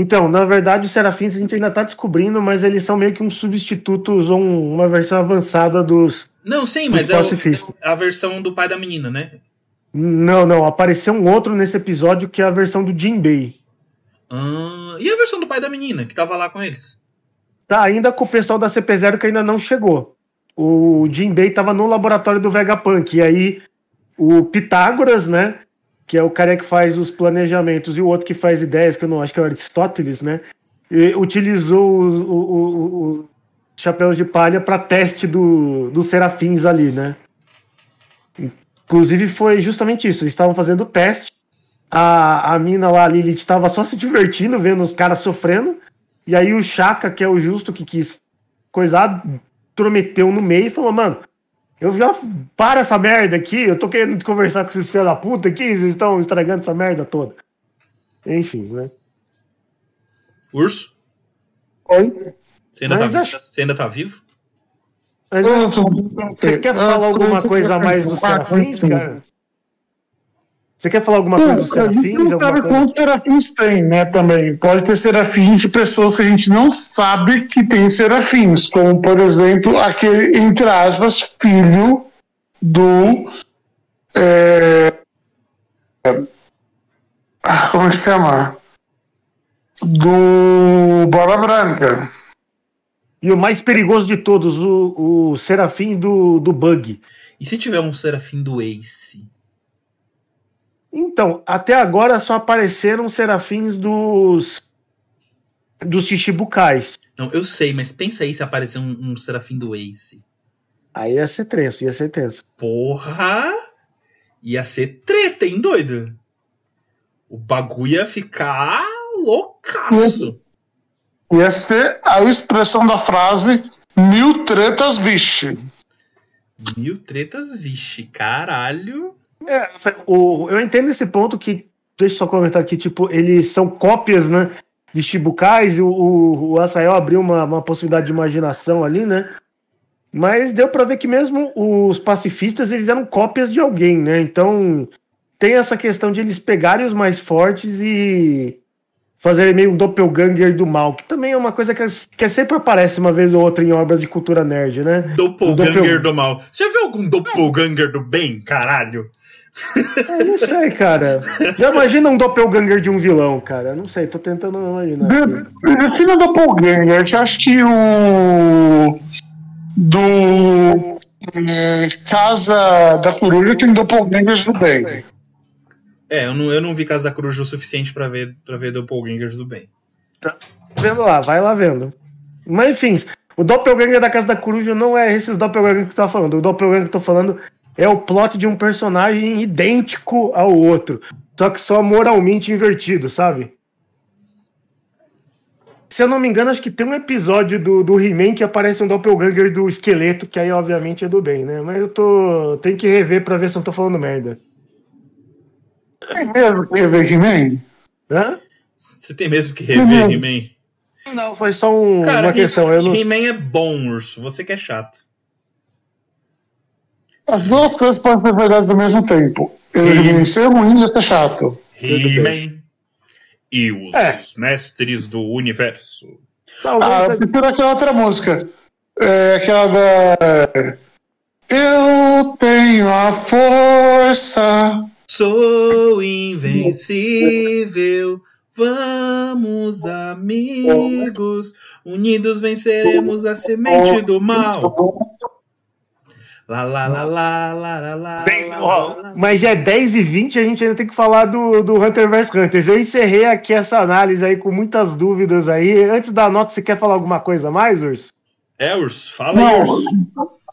Então, na verdade, os Serafins a gente ainda tá descobrindo, mas eles são meio que um substitutos ou uma versão avançada dos. Não, sim, mas é o, a versão do pai da menina, né? Não, não. Apareceu um outro nesse episódio que é a versão do Jinbei. Ah, e a versão do pai da menina, que tava lá com eles? Tá ainda com o pessoal da CP0 que ainda não chegou. O Jinbei tava no laboratório do Vegapunk. E aí o Pitágoras, né? Que é o cara que faz os planejamentos, e o outro que faz ideias, que eu não acho que é o Aristóteles, né? E utilizou os chapéus de palha para teste do, dos serafins ali, né? Inclusive foi justamente isso. Eles estavam fazendo o teste. A, a mina lá, a Lilith, estava só se divertindo, vendo os caras sofrendo. E aí o Chaka, que é o justo que quis coisar, prometeu no meio e falou, mano, eu já para essa merda aqui, eu tô querendo conversar com esses filhos da puta aqui, vocês estão estragando essa merda toda. Enfim, né? Urso? Oi? Você ainda, tá, acho... você ainda tá vivo? Mas, você quer falar alguma coisa a mais dos Serafins, cara? Você quer falar alguma coisa dos serafins? A gente não sabe quantos serafins tem, né, também. Pode ter serafins de pessoas que a gente não sabe que tem serafins, como, por exemplo, aquele, entre aspas, filho do... É, ah, como é que chama? Do Bola Branca. E o mais perigoso de todos, o, o serafim do, do Bug. E se tiver um serafim do Ace? Então, até agora só apareceram serafins dos. dos Chichibukais. Não, eu sei, mas pensa aí se aparecer um, um serafim do Ace. Aí ia ser tenso, ia ser tenso. Porra! Ia ser treta, hein, doido? O bagulho ia ficar loucaço. Ia ser a expressão da frase mil tretas, vixe. Mil tretas, vixe, caralho. É, o, eu entendo esse ponto que, deixa eu só comentar aqui, tipo, eles são cópias, né, de Chibucais, e o, o, o Asael abriu uma, uma possibilidade de imaginação ali, né, mas deu para ver que mesmo os pacifistas, eles eram cópias de alguém, né, então tem essa questão de eles pegarem os mais fortes e fazerem meio um doppelganger do mal, que também é uma coisa que, que sempre aparece uma vez ou outra em obras de cultura nerd, né? Doppelganger doppel... do mal. Você viu algum doppelganger do bem, caralho? Eu não sei, cara. Já imagina um doppelganger de um vilão, cara. Não sei, tô tentando imaginar. Defina doppelganger, eu acho que o. Do. É, Casa da Coruja tem doppelgangers do bem. É, eu não, eu não vi Casa da Coruja o suficiente para ver, pra ver doppelgangers do bem. Tá vendo lá, vai lá vendo. Mas enfim, o doppelganger da Casa da Coruja não é esses doppelganger que tu tá falando. O doppelganger que eu tô falando é o plot de um personagem idêntico ao outro, só que só moralmente invertido, sabe? Se eu não me engano, acho que tem um episódio do, do He-Man que aparece um doppelganger do esqueleto, que aí obviamente é do bem, né? Mas eu tô. Tenho que rever pra ver se eu tô falando merda. Tem mesmo que rever He-Man? Hã? Você tem mesmo que rever He-Man? Não, foi só um, Cara, uma questão. He-Man não... é bom, urso. Você que é chato. As duas coisas podem ser verdade ao mesmo tempo. Ele ser ruim e ser chato. He-Man e os é. mestres do universo. ah, eu prefiro aquela outra música. É aquela da. Eu tenho a força. Sou invencível. Vamos, amigos. Unidos venceremos a semente do mal. Lá, lá, lá, lá, lá, lá, lá, Bem, ó, Mas já é 10 e 20 a gente ainda tem que falar do, do Hunter vs Hunter. Eu encerrei aqui essa análise aí com muitas dúvidas aí. Antes da nota, você quer falar alguma coisa mais, Urso? É, Urso, fala aí, Urso.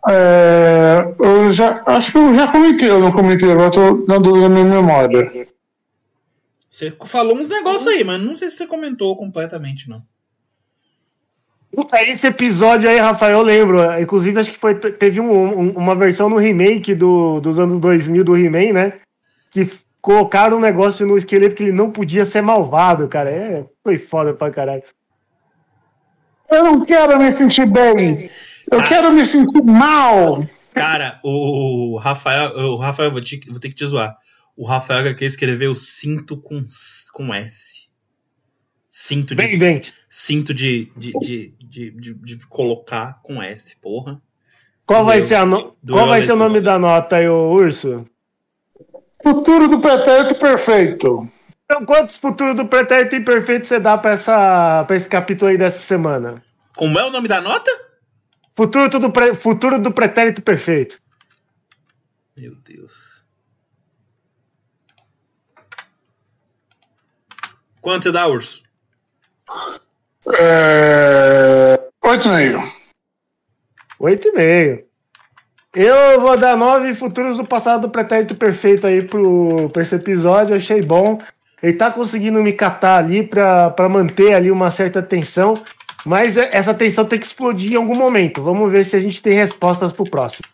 É, eu já, acho que eu já comentei, eu não comentei, agora tô na dúvida da minha memória. Você falou uns negócios aí, mas não sei se você comentou completamente, não. Puta, esse episódio aí, Rafael, eu lembro. Inclusive, acho que foi, teve um, um, uma versão no remake do, dos anos 2000 do He-Man, né? Que colocaram um negócio no esqueleto que ele não podia ser malvado, cara. É, foi foda pra caralho. Eu não quero me sentir bem. Eu ah. quero me sentir mal. Cara, o Rafael, o Rafael, vou, te, vou ter que te zoar. O Rafael quer escrever o cinto com, com S. Cinto de. Bem, bem. Cinto de, de, de, de, de, de colocar com S, porra. Qual vai ser, a no... Qual vai ser o nome da nota aí, Urso? Futuro do pretérito perfeito. Então, quantos futuros do pretérito imperfeito você dá pra, essa, pra esse capítulo aí dessa semana? Como é o nome da nota? Futuro do, pre... Futuro do pretérito perfeito. Meu Deus. Quanto você dá, Urso? É... Oito e meio. Oito e meio. Eu vou dar nove futuros do passado do pretérito perfeito aí pro, pra esse episódio. achei bom. Ele tá conseguindo me catar ali pra manter ali uma certa tensão. Mas é, essa tensão tem que explodir em algum momento. Vamos ver se a gente tem respostas pro próximo.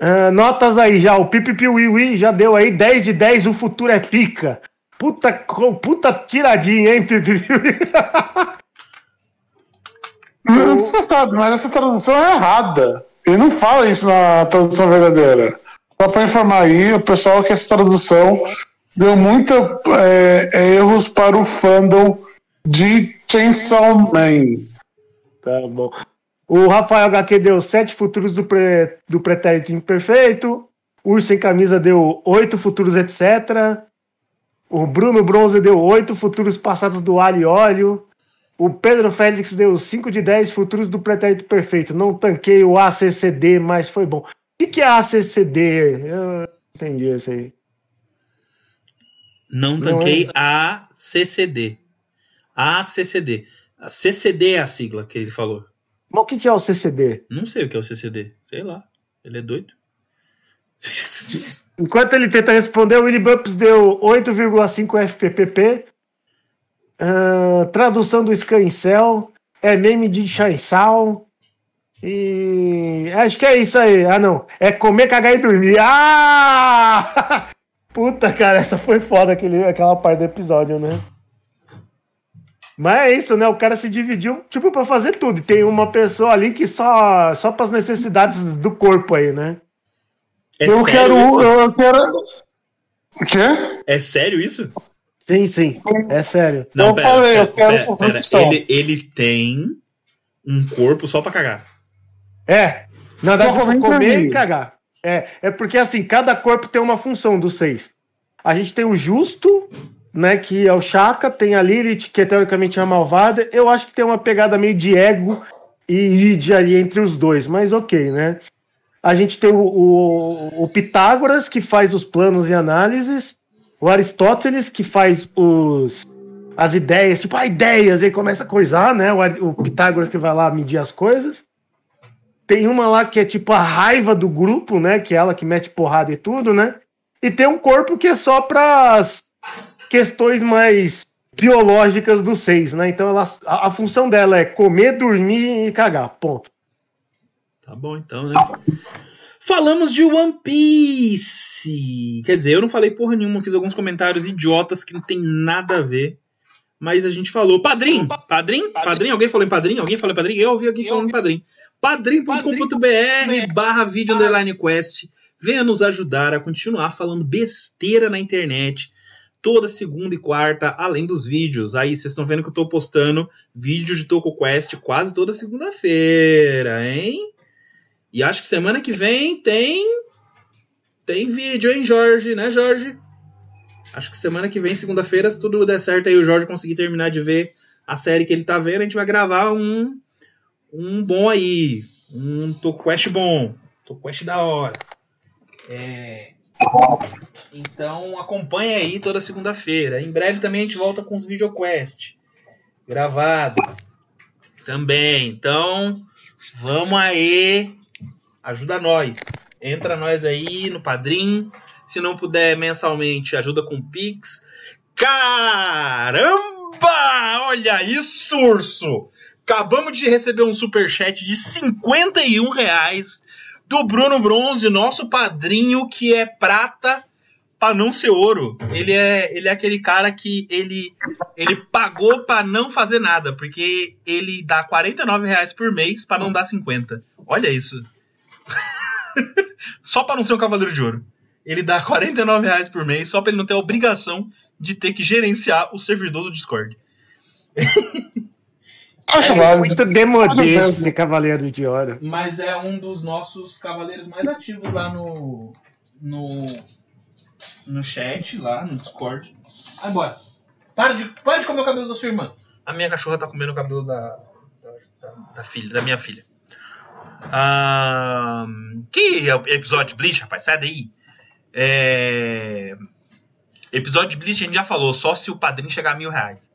Uh, notas aí já. O Pipipiuiui já deu aí 10 de 10. O futuro é pica. Puta, puta tiradinha, hein, Pipipiuiui? Mas essa tradução é errada. Ele não fala isso na tradução verdadeira. Só para informar aí o pessoal que essa tradução deu muitos é, é, erros para o fandom de Chainsaw Man. Tá bom. O Rafael HQ deu sete futuros do, pre, do pretérito imperfeito. O Urso em Camisa deu oito futuros, etc. O Bruno Bronze deu oito futuros passados do alho e óleo. O Pedro Félix deu 5 de 10 futuros do pretérito perfeito. Não tanquei o ACCD, mas foi bom. O que, é ACCD? Eu entendi isso aí. Não tanquei Não é... a CCD. A CCD. É a sigla que ele falou. Mas o que, que é o CCD? Não sei o que é o CCD. Sei lá. Ele é doido. Enquanto ele tenta responder, o Willy Bumps deu 8,5 FPPP. Uh, tradução do Scancel. É meme de Chainsaw. E acho que é isso aí. Ah, não. É comer, cagar e dormir. Ah! Puta, cara, essa foi foda aquele, aquela parte do episódio, né? Mas é isso, né? O cara se dividiu, tipo, pra fazer tudo. E tem uma pessoa ali que só, só para as necessidades do corpo aí, né? É eu quero. Isso? Eu quero. O quê? É sério isso? Sim, sim. É sério. Não, eu pera, falei, pera, eu quero. Pera, pera. Ele, ele tem um corpo só pra cagar. É. Na verdade, comer e cagar. É, é porque assim, cada corpo tem uma função dos seis. A gente tem o justo, né, que é o Chaka, tem a Lilith, que é teoricamente a malvada. Eu acho que tem uma pegada meio de ego e id ali entre os dois, mas ok, né? A gente tem o, o, o Pitágoras, que faz os planos e análises o Aristóteles que faz os as ideias, tipo, ah, ideias, aí começa a coisar, né? O, o Pitágoras que vai lá medir as coisas. Tem uma lá que é tipo a raiva do grupo, né? Que é ela que mete porrada e tudo, né? E tem um corpo que é só para as questões mais biológicas dos seis, né? Então ela, a, a, função dela é comer, dormir e cagar, ponto. Tá bom então, né? Falamos de One Piece. Quer dizer, eu não falei porra nenhuma, fiz alguns comentários idiotas que não tem nada a ver. Mas a gente falou. Padrim! Padrim? Padrim? Alguém falou em padrim? Alguém falou em padrim? Eu ouvi alguém falando em padrim. padrim.com.br barra vídeo underline quest. Venha nos ajudar a continuar falando besteira na internet toda segunda e quarta, além dos vídeos. Aí vocês estão vendo que eu tô postando vídeo de Toco Quest quase toda segunda-feira, hein? E acho que semana que vem tem. Tem vídeo, hein, Jorge? Né, Jorge? Acho que semana que vem, segunda-feira, se tudo der certo aí, o Jorge conseguir terminar de ver a série que ele tá vendo, a gente vai gravar um. Um bom aí. Um Toquest bom. Toquest da hora. É. Então acompanha aí toda segunda-feira. Em breve também a gente volta com os VideoQuest. Gravado. Também. Então, vamos aí ajuda nós. Entra nós aí no Padrim. Se não puder mensalmente, ajuda com Pix. Caramba! Olha isso, urso! Acabamos de receber um superchat de 51 reais do Bruno Bronze, nosso padrinho, que é prata para não ser ouro. Ele é, ele é aquele cara que ele, ele pagou para não fazer nada, porque ele dá 49 reais por mês para não dar 50. Olha isso. só para não ser um cavaleiro de ouro. Ele dá 49 reais por mês só para ele não ter a obrigação de ter que gerenciar o servidor do Discord. Acho é muito demodê esse cavaleiro de ouro. Mas é um dos nossos cavaleiros mais ativos lá no, no no chat, lá no Discord. Vai embora. Para de, para de comer o cabelo da sua irmã. A minha cachorra tá comendo o cabelo da, da, da filha, da minha filha. Que episódio de Bleach, rapaz? Sai daí. É... Episódio de Bleach a gente já falou, só se o padrinho chegar a mil reais.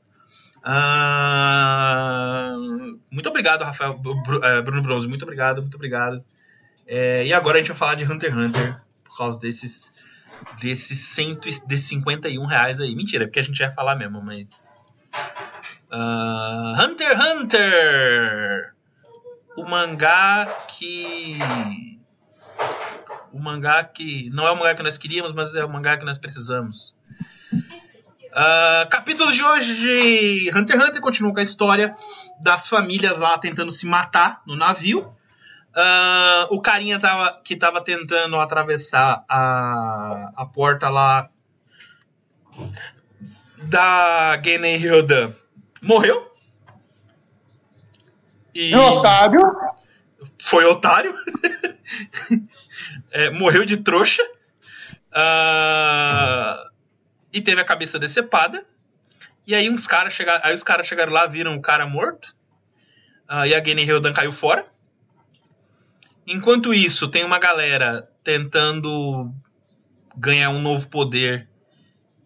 Muito obrigado, Rafael é, Bruno Bronze. Muito obrigado, muito obrigado. É, e agora a gente vai falar de Hunter x Hunter por causa desses desses, cento, desses 51 reais aí. Mentira, é porque a gente vai falar mesmo, mas. Uh, Hunter x Hunter! O mangá que. O mangá que. Não é o mangá que nós queríamos, mas é o mangá que nós precisamos. Uh, capítulo de hoje: Hunter x Hunter continua com a história das famílias lá tentando se matar no navio. Uh, o carinha tava, que tava tentando atravessar a, a porta lá da Genen Hilda morreu. E é otário. Foi otário. é, morreu de trouxa. Uh, e teve a cabeça decepada. E aí uns caras chegaram, aí os caras chegaram lá, viram o cara morto. Uh, e a Genen Hildan caiu fora. Enquanto isso, tem uma galera tentando ganhar um novo poder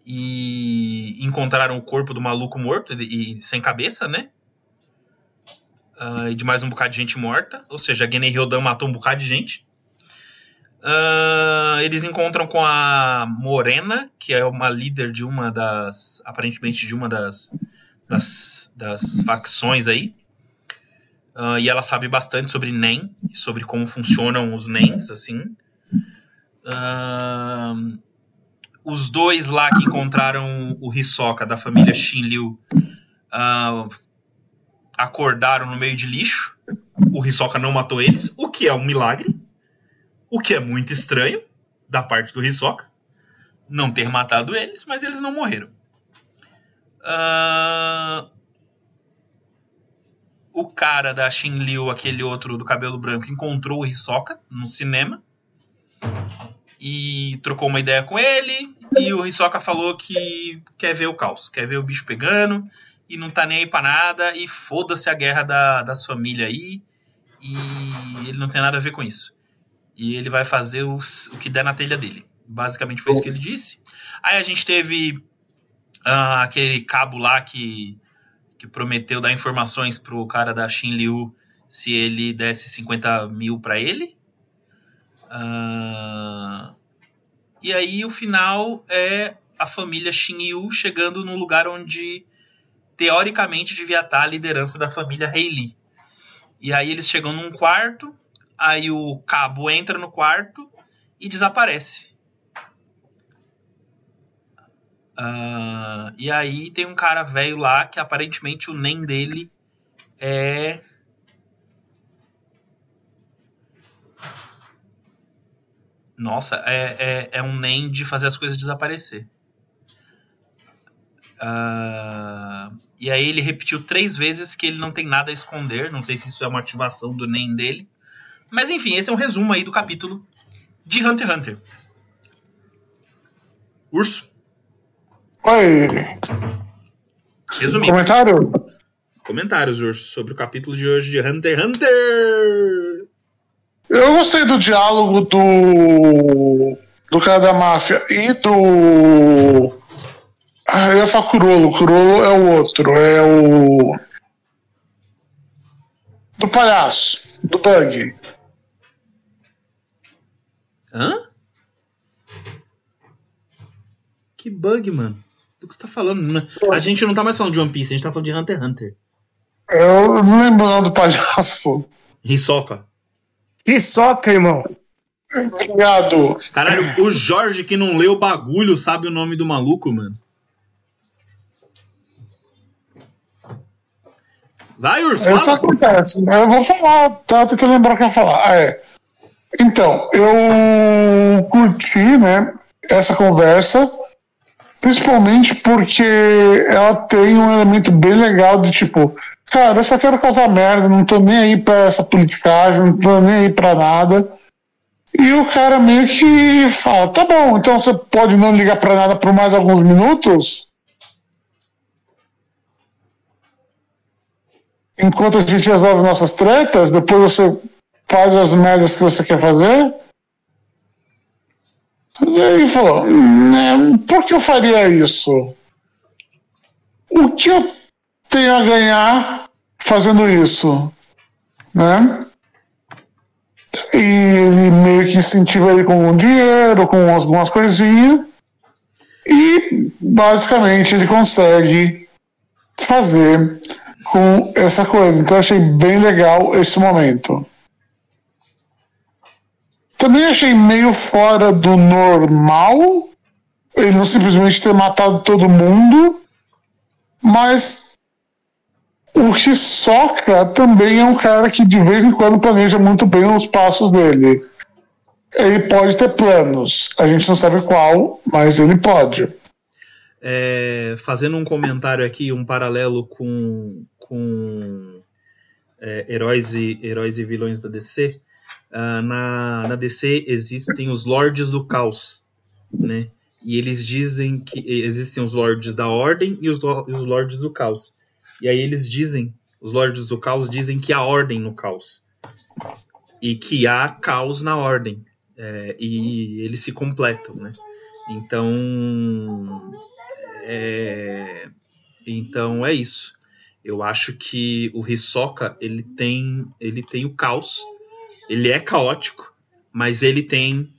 e encontraram o corpo do maluco morto e, e sem cabeça, né? Uh, e de mais um bocado de gente morta. Ou seja, a Gene Ryodan matou um bocado de gente. Uh, eles encontram com a Morena, que é uma líder de uma das. aparentemente de uma das, das, das facções aí. Uh, e ela sabe bastante sobre NEM, sobre como funcionam os NEMs, assim. Uh, os dois lá que encontraram o Hisoka da família Shinryu uh, acordaram no meio de lixo. O Hisoka não matou eles, o que é um milagre. O que é muito estranho da parte do Hisoka. Não ter matado eles, mas eles não morreram. Uh, o cara da Shin Liu, aquele outro do cabelo branco, encontrou o Hisoka no cinema e trocou uma ideia com ele. E o Hisoka falou que quer ver o caos, quer ver o bicho pegando e não tá nem aí pra nada. E foda-se a guerra da, das famílias aí. E ele não tem nada a ver com isso. E ele vai fazer os, o que der na telha dele. Basicamente foi isso que ele disse. Aí a gente teve uh, aquele cabo lá que que prometeu dar informações pro cara da Xin Liu se ele desse 50 mil para ele. Uh, e aí o final é a família Xin Yu chegando no lugar onde teoricamente devia estar a liderança da família Li. E aí eles chegam num quarto, aí o cabo entra no quarto e desaparece. Uh, e aí tem um cara velho lá que aparentemente o NEM dele é. Nossa, é, é, é um NEM de fazer as coisas desaparecer. Uh, e aí ele repetiu três vezes que ele não tem nada a esconder. Não sei se isso é uma ativação do NEM dele. Mas enfim, esse é um resumo aí do capítulo de Hunter x Hunter. Urso. Oi. Resumindo. Comentário? Comentários, Urso, sobre o capítulo de hoje de Hunter x Hunter. Eu gostei do diálogo do. do cara da máfia e do. Ah, eu ia falar Curolo. Curolo é o outro. É o. Do palhaço. Do Bug. Hã? Que bug, mano? Do que você tá falando? A gente não tá mais falando de One Piece, a gente tá falando de Hunter x Hunter. Eu não lembro o nome do palhaço. Risoca. Risoca, irmão. Obrigado. Caralho, o Jorge que não leu o bagulho sabe o nome do maluco, mano. Vai, Urso. Isso acontece. Eu vou falar, tá tentando lembrar o que eu ia falar. Ah, é. Então, eu curti, né, essa conversa, principalmente porque ela tem um elemento bem legal de tipo, cara, eu só quero causar merda, não tô nem aí pra essa politicagem, não tô nem aí pra nada. E o cara meio que fala, tá bom, então você pode não ligar pra nada por mais alguns minutos, enquanto a gente resolve nossas tretas, depois você faz as merdas que você quer fazer. E aí falou, né, por que eu faria isso? O que eu tenho a ganhar fazendo isso? Né? E meio que incentiva ele com dinheiro, com algumas coisinhas. E basicamente ele consegue fazer com essa coisa. Então achei bem legal esse momento. Também achei meio fora do normal ele não simplesmente ter matado todo mundo, mas o Hisoka também é um cara que de vez em quando planeja muito bem os passos dele. Ele pode ter planos, a gente não sabe qual, mas ele pode. É, fazendo um comentário aqui, um paralelo com, com é, heróis, e, heróis e vilões da DC. Uh, ah, na, na DC existem os Lords do Caos, né? E eles dizem que existem os Lords da Ordem e os, os Lords do Caos. E aí eles dizem, os Lords do Caos dizem que há ordem no caos. E que há caos na ordem. É, e eles se completam, né? Então, é, então é isso. Eu acho que o Hisoka ele tem ele tem o caos, ele é caótico, mas ele tem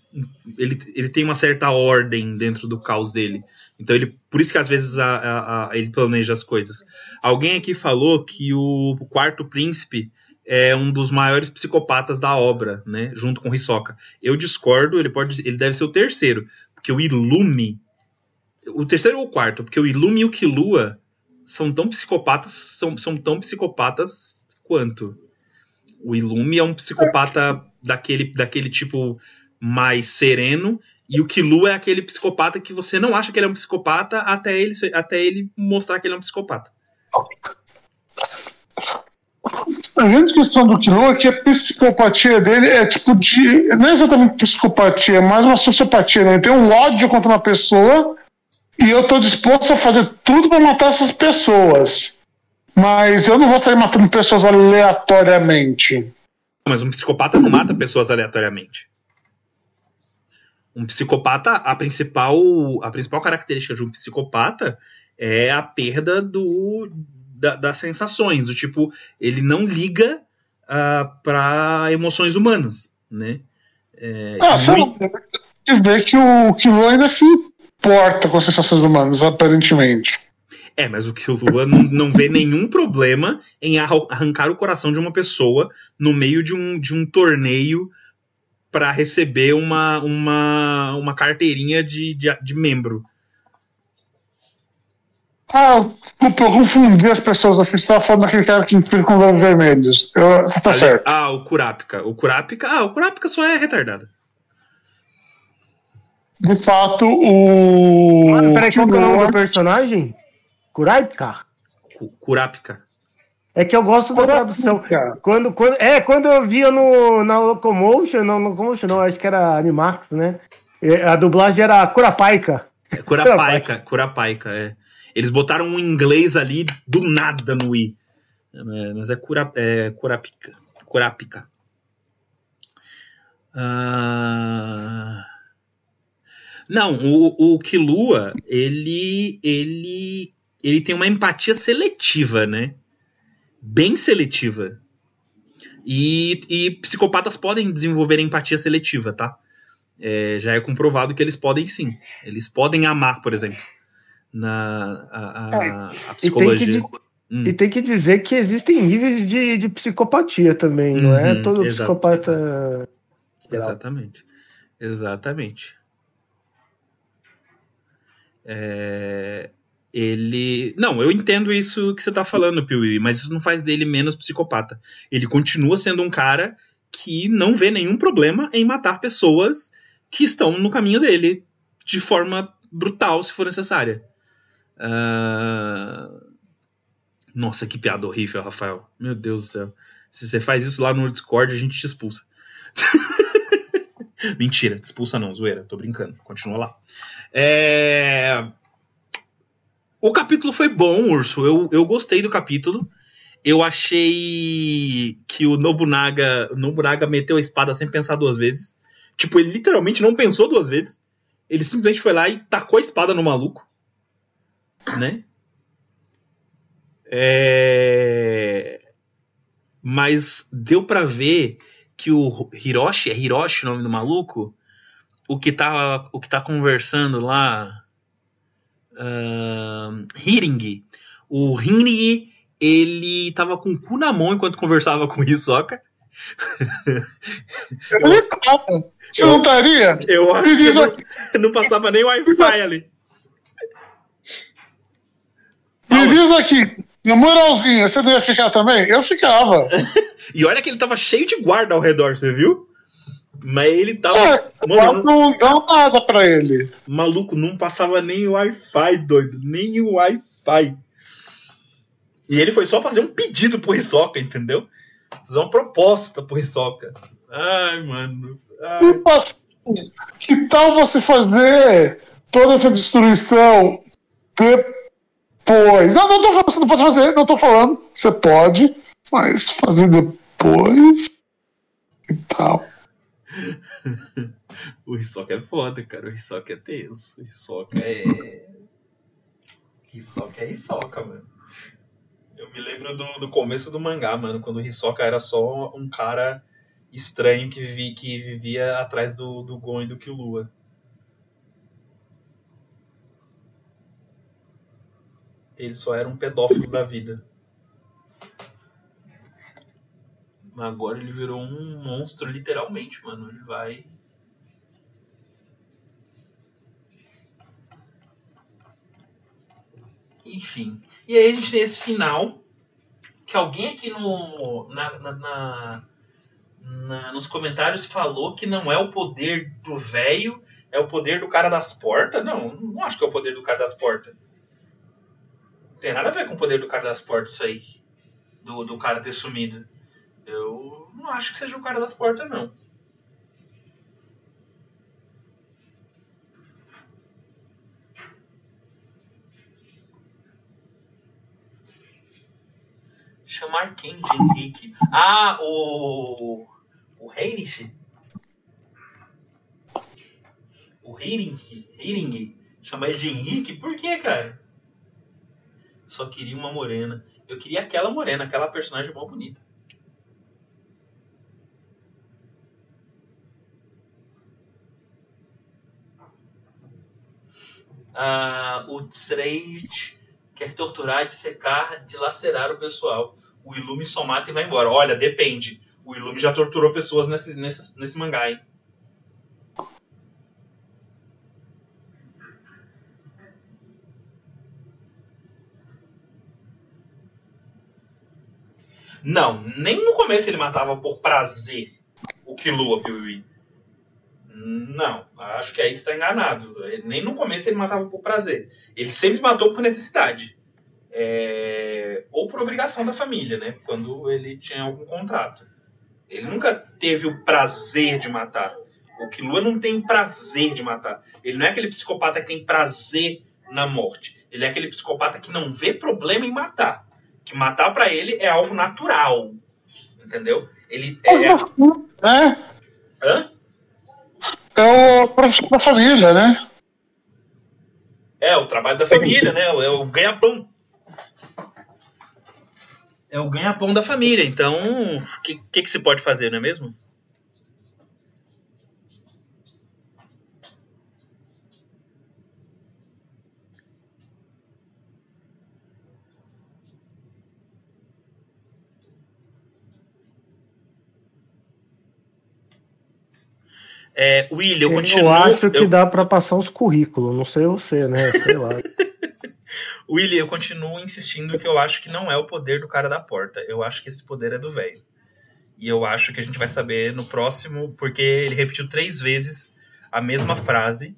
ele, ele tem uma certa ordem dentro do caos dele. Então ele por isso que às vezes a, a, a, ele planeja as coisas. Alguém aqui falou que o, quarto príncipe é um dos maiores psicopatas da obra, né? Junto com Hisoka. Eu discordo, ele pode ele deve ser o terceiro, porque o Ilume o terceiro ou o quarto, porque o Ilume e o Killua são tão psicopatas, são, são tão psicopatas quanto. O Ilume é um psicopata daquele, daquele tipo mais sereno, e o Killua é aquele psicopata que você não acha que ele é um psicopata até ele, até ele mostrar que ele é um psicopata. A grande questão do Killua é que a psicopatia dele é tipo de. Não é exatamente psicopatia, é mais uma sociopatia. Né? Ele tem um ódio contra uma pessoa e eu estou disposto a fazer tudo para matar essas pessoas. Mas eu não vou sair matando pessoas aleatoriamente. Mas um psicopata não mata pessoas aleatoriamente. Um psicopata, a principal, a principal característica de um psicopata é a perda do, da, das sensações, do tipo, ele não liga uh, ah, para emoções humanas, né? É, ah, muito... você vê que o Kilo ainda se porta com as sensações humanas, aparentemente. É, mas o Killua não, não vê nenhum problema em arrancar o coração de uma pessoa no meio de um, de um torneio para receber uma, uma, uma carteirinha de, de, de membro. Ah, desculpa, eu confundi as pessoas. Acho que você estava falando daquele cara que fica com olhos vermelhos. Eu, tá Ali, certo. Ah, o Kurapika. O Kurapika. Ah, o Kurapika só é retardado de fato, o. Mano, peraí, qual é o nome do personagem? Kurapika? Kurapika. É que eu gosto da tradução. Quando, quando, é, quando eu via no, na Locomotion, não, Locomotion não, acho que era Animax, né? A dublagem era Kurapaica. É, Kurapaica, é. Eles botaram um inglês ali do nada no i. É, mas é, cura, é Kurapika. Kurapika. Ah... Não, o, o Kilua, ele, ele, ele tem uma empatia seletiva, né? Bem seletiva. E, e psicopatas podem desenvolver empatia seletiva, tá? É, já é comprovado que eles podem sim. Eles podem amar, por exemplo. Na a, a, é, a psicologia. E tem, que, Hum. E tem que dizer que existem níveis de, de psicopatia também, uhum, não é uhum, todo psicopata. Exatamente. Exatamente. É... Ele. Não, eu entendo isso que você tá falando, Piuí, mas isso não faz dele menos psicopata. Ele continua sendo um cara que não vê nenhum problema em matar pessoas que estão no caminho dele de forma brutal, se for necessária. Uh... Nossa, que piada horrível, Rafael. Meu Deus do céu. Se você faz isso lá no Discord, a gente te expulsa. Mentira, expulsa não, zoeira, tô brincando. Continua lá. É... O capítulo foi bom, Urso. Eu, eu gostei do capítulo. Eu achei que o Nobunaga, Nobunaga meteu a espada sem pensar duas vezes. Tipo, ele literalmente não pensou duas vezes. Ele simplesmente foi lá e tacou a espada no maluco. Né? É... Mas deu para ver que o Hiroshi, é Hiroshi o nome do maluco? O que tá, o que tá conversando lá. Uh, Hiring. O Hiring, ele tava com o cu na mão enquanto conversava com o Hisoka. Ele tava. Você não estaria? Eu acho que não, não passava nem Wi-Fi ali. Me diz aqui, na moralzinha, você não ia ficar também? Eu ficava. e olha que ele tava cheio de guarda ao redor, você viu? Mas ele tava. É, mano, não dá nada pra ele. Maluco, não passava nem o Wi-Fi, doido. Nem o Wi-Fi. E ele foi só fazer um pedido pro Hisoka, entendeu? Fazer uma proposta pro Hisoka. Ai, mano. Ai. Que tal você fazer toda essa destruição depois. Não, não tô falando, você não pode fazer, não tô falando. Você pode, mas fazer depois e tal. o Hisoka é foda, cara. O Hisoka é tenso. O Hisoka é. Hisoka é Hisoka, mano. Eu me lembro do, do começo do mangá, mano, quando o Hisoka era só um cara estranho que, vivi, que vivia atrás do, do Gon e do Killua. Ele só era um pedófilo da vida. Agora ele virou um monstro, literalmente, mano. Ele vai. Enfim. E aí a gente tem esse final. Que alguém aqui no. Na, na, na, na nos comentários falou que não é o poder do velho, é o poder do cara das portas. Não, não acho que é o poder do cara das portas. Não tem nada a ver com o poder do cara das portas isso aí. Do, do cara ter sumido. Eu não acho que seja o cara das portas, não. Chamar quem de Henrique? Ah, o. O Heinrich? O Heinrich? Heinrich? Chamar ele de Henrique? Por que, cara? Só queria uma morena. Eu queria aquela morena, aquela personagem mó bonita. Ah, o Trade quer torturar, dissecar, dilacerar o pessoal. O Ilume só mata e vai embora. Olha, depende. O Ilume já torturou pessoas nesse, nesse, nesse mangá, hein? Não, nem no começo ele matava por prazer o Killua Piuí. Não, acho que aí está enganado. Nem no começo ele matava por prazer. Ele sempre matou por necessidade. É... Ou por obrigação da família, né? Quando ele tinha algum contrato. Ele nunca teve o prazer de matar. O Killua não tem prazer de matar. Ele não é aquele psicopata que tem prazer na morte. Ele é aquele psicopata que não vê problema em matar que matar para ele é algo natural. Entendeu? Ele é. É. Hã? É o profissional da família, né? É, o trabalho da família, né? É o ganha-pão. É o ganha-pão da família. Então, o que, que, que se pode fazer, não é mesmo? É, William, eu continuo. Eu acho que eu... dá para passar os currículos, não sei você, né? Sei lá. William, eu continuo insistindo que eu acho que não é o poder do cara da porta. Eu acho que esse poder é do velho. E eu acho que a gente vai saber no próximo, porque ele repetiu três vezes a mesma frase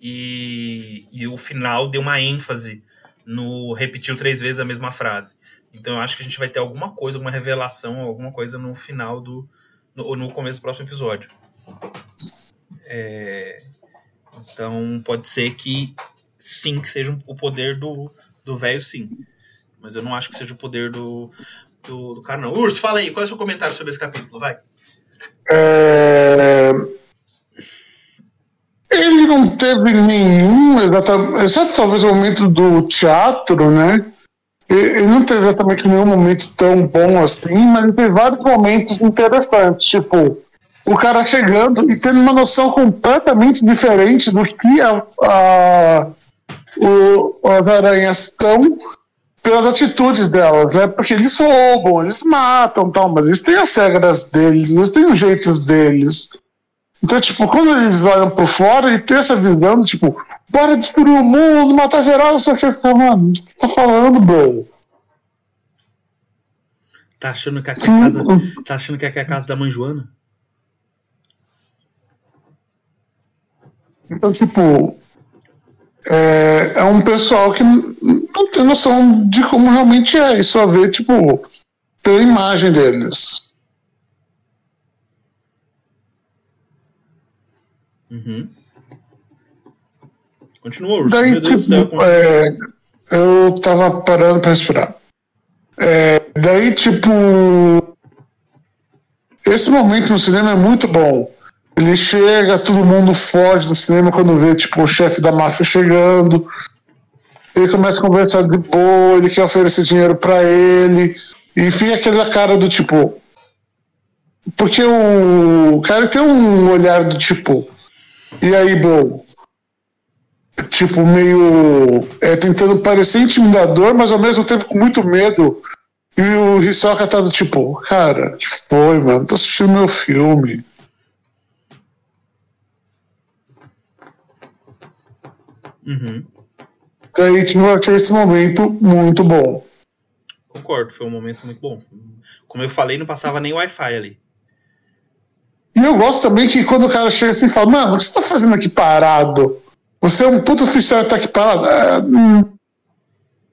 e, e o final deu uma ênfase no repetiu três vezes a mesma frase. Então eu acho que a gente vai ter alguma coisa, alguma revelação, alguma coisa no final do. no, no começo do próximo episódio. É, então pode ser que sim, que seja o poder do do velho, sim. Mas eu não acho que seja o poder do, do, do cara, não. Urso, fala aí, qual é o seu comentário sobre esse capítulo? Vai. É... Ele não teve nenhum, exatamente, exceto talvez o momento do teatro, né? Ele não teve exatamente nenhum momento tão bom assim, mas ele teve vários momentos interessantes. Tipo, o cara chegando e tendo uma noção completamente diferente do que a, a, o, as aranhas estão pelas atitudes delas, né? Porque eles roubam, eles matam, tal, mas eles têm as regras deles, eles têm os jeitos deles. Então, tipo, quando eles olham por fora e tem essa visão, tipo, bora destruir o mundo, matar geral, só que você, mano, tá falando, bro. Tá achando que aqui é a casa, tá achando que aqui é a casa da mãe Joana? Então, tipo, é, é um pessoal que não tem noção de como realmente é, e só vê, tipo, pela imagem deles. Uhum. Continua, Urso. Daí, Meu Deus tipo, do céu. É, eu tava parando pra respirar. É, daí, tipo. Esse momento no cinema é muito bom. Ele chega, todo mundo foge do cinema quando vê, tipo, o chefe da máfia chegando. Ele começa a conversar de boa, ele quer oferecer dinheiro para ele. E fica aquela cara do tipo. Porque o, cara tem um olhar do tipo. E aí, bro? Tipo, meio. É, tentando parecer intimidador, mas ao mesmo tempo com muito medo. E o Hisoka tá do tipo, cara, que foi, mano? Tô assistindo meu filme. Uhum. Daí tipo, eu achei esse momento muito bom. Concordo, foi um momento muito bom. Como eu falei, não passava nem Wi-Fi ali. E eu gosto também que quando o cara chega assim e fala, mano, o que você tá fazendo aqui parado? Você é um puto oficial e tá aqui parado? É, hum,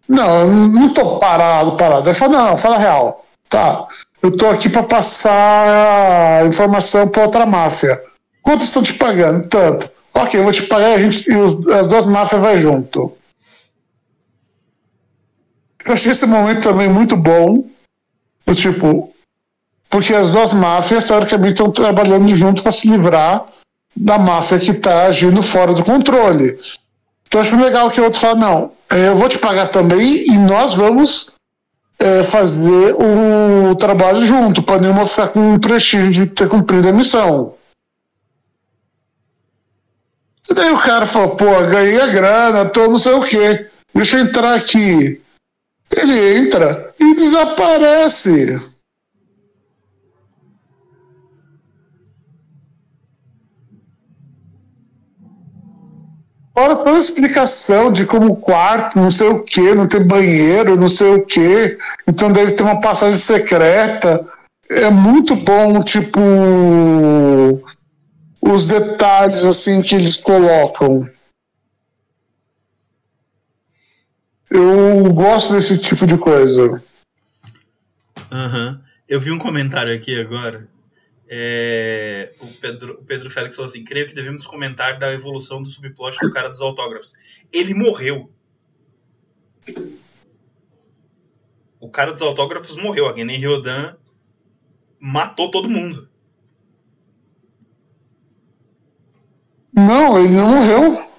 não, não tô parado, parado. Ele fala, não, fala real. Tá, eu tô aqui para passar informação pra outra máfia. Quanto estão te pagando? Tanto. Ok, eu vou te pagar a gente, e as duas máfias vai junto. Eu achei esse momento também muito bom. O tipo, porque as duas máfias, teoricamente, estão trabalhando junto para se livrar da máfia que está agindo fora do controle. Então acho legal que o outro fala, não, é, eu vou te pagar também e nós vamos é, fazer o trabalho junto, para nenhuma ficar com o prestígio de ter cumprido a missão. E daí o cara falou, pô, ganhei a grana, tô não sei o quê. Deixa eu entrar aqui. Ele entra e desaparece. Fora toda a explicação de como o quarto, não sei o que, não tem banheiro, não sei o que, então deve ter uma passagem secreta. É muito bom, tipo, os detalhes assim que eles colocam. Eu gosto desse tipo de coisa. Uhum. Eu vi um comentário aqui agora. É... O, Pedro, Pedro Félix falou assim: creio que devemos comentar da evolução do subplot do cara dos autógrafos. Ele morreu. O cara dos autógrafos morreu. A Guiné Ryodan matou todo mundo. Não, ele não morreu.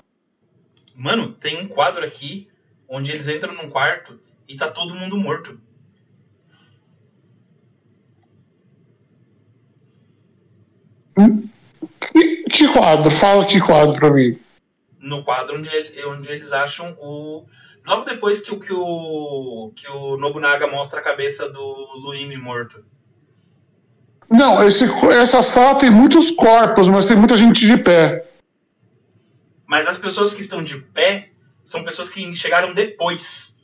Mano, tem um quadro aqui onde eles entram num quarto e tá todo mundo morto. Que, quadro? Fala que quadro pra mim. No quadro onde, onde eles acham o. Logo depois que, que, o, que o Nobunaga mostra a cabeça do Luimi morto. Não, esse, essa sala tem muitos corpos, mas tem muita gente de pé. Mas as pessoas que estão de pé são pessoas que chegaram depois.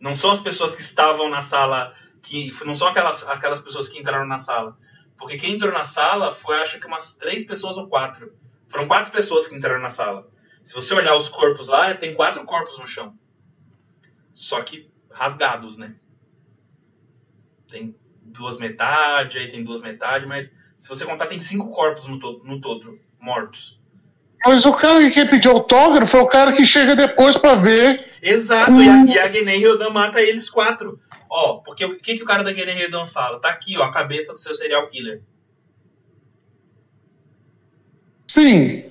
Não são as pessoas que estavam na sala, que não são aquelas, aquelas pessoas que entraram na sala. Porque quem entrou na sala foi, acho que umas três pessoas ou quatro. Foram quatro pessoas que entraram na sala. Se você olhar os corpos lá, tem quatro corpos no chão. Só que rasgados, né? Tem duas metades, aí tem duas metades, mas se você contar, tem cinco corpos no todo, no todo mortos. Mas o cara que quer pedir autógrafo é o cara que chega depois para ver. Exato, hum. e a, e a Guiné Hildan mata eles quatro. Ó, porque o que, que o cara da Guiné Hildan fala? Tá aqui, ó, a cabeça do seu serial killer. Sim.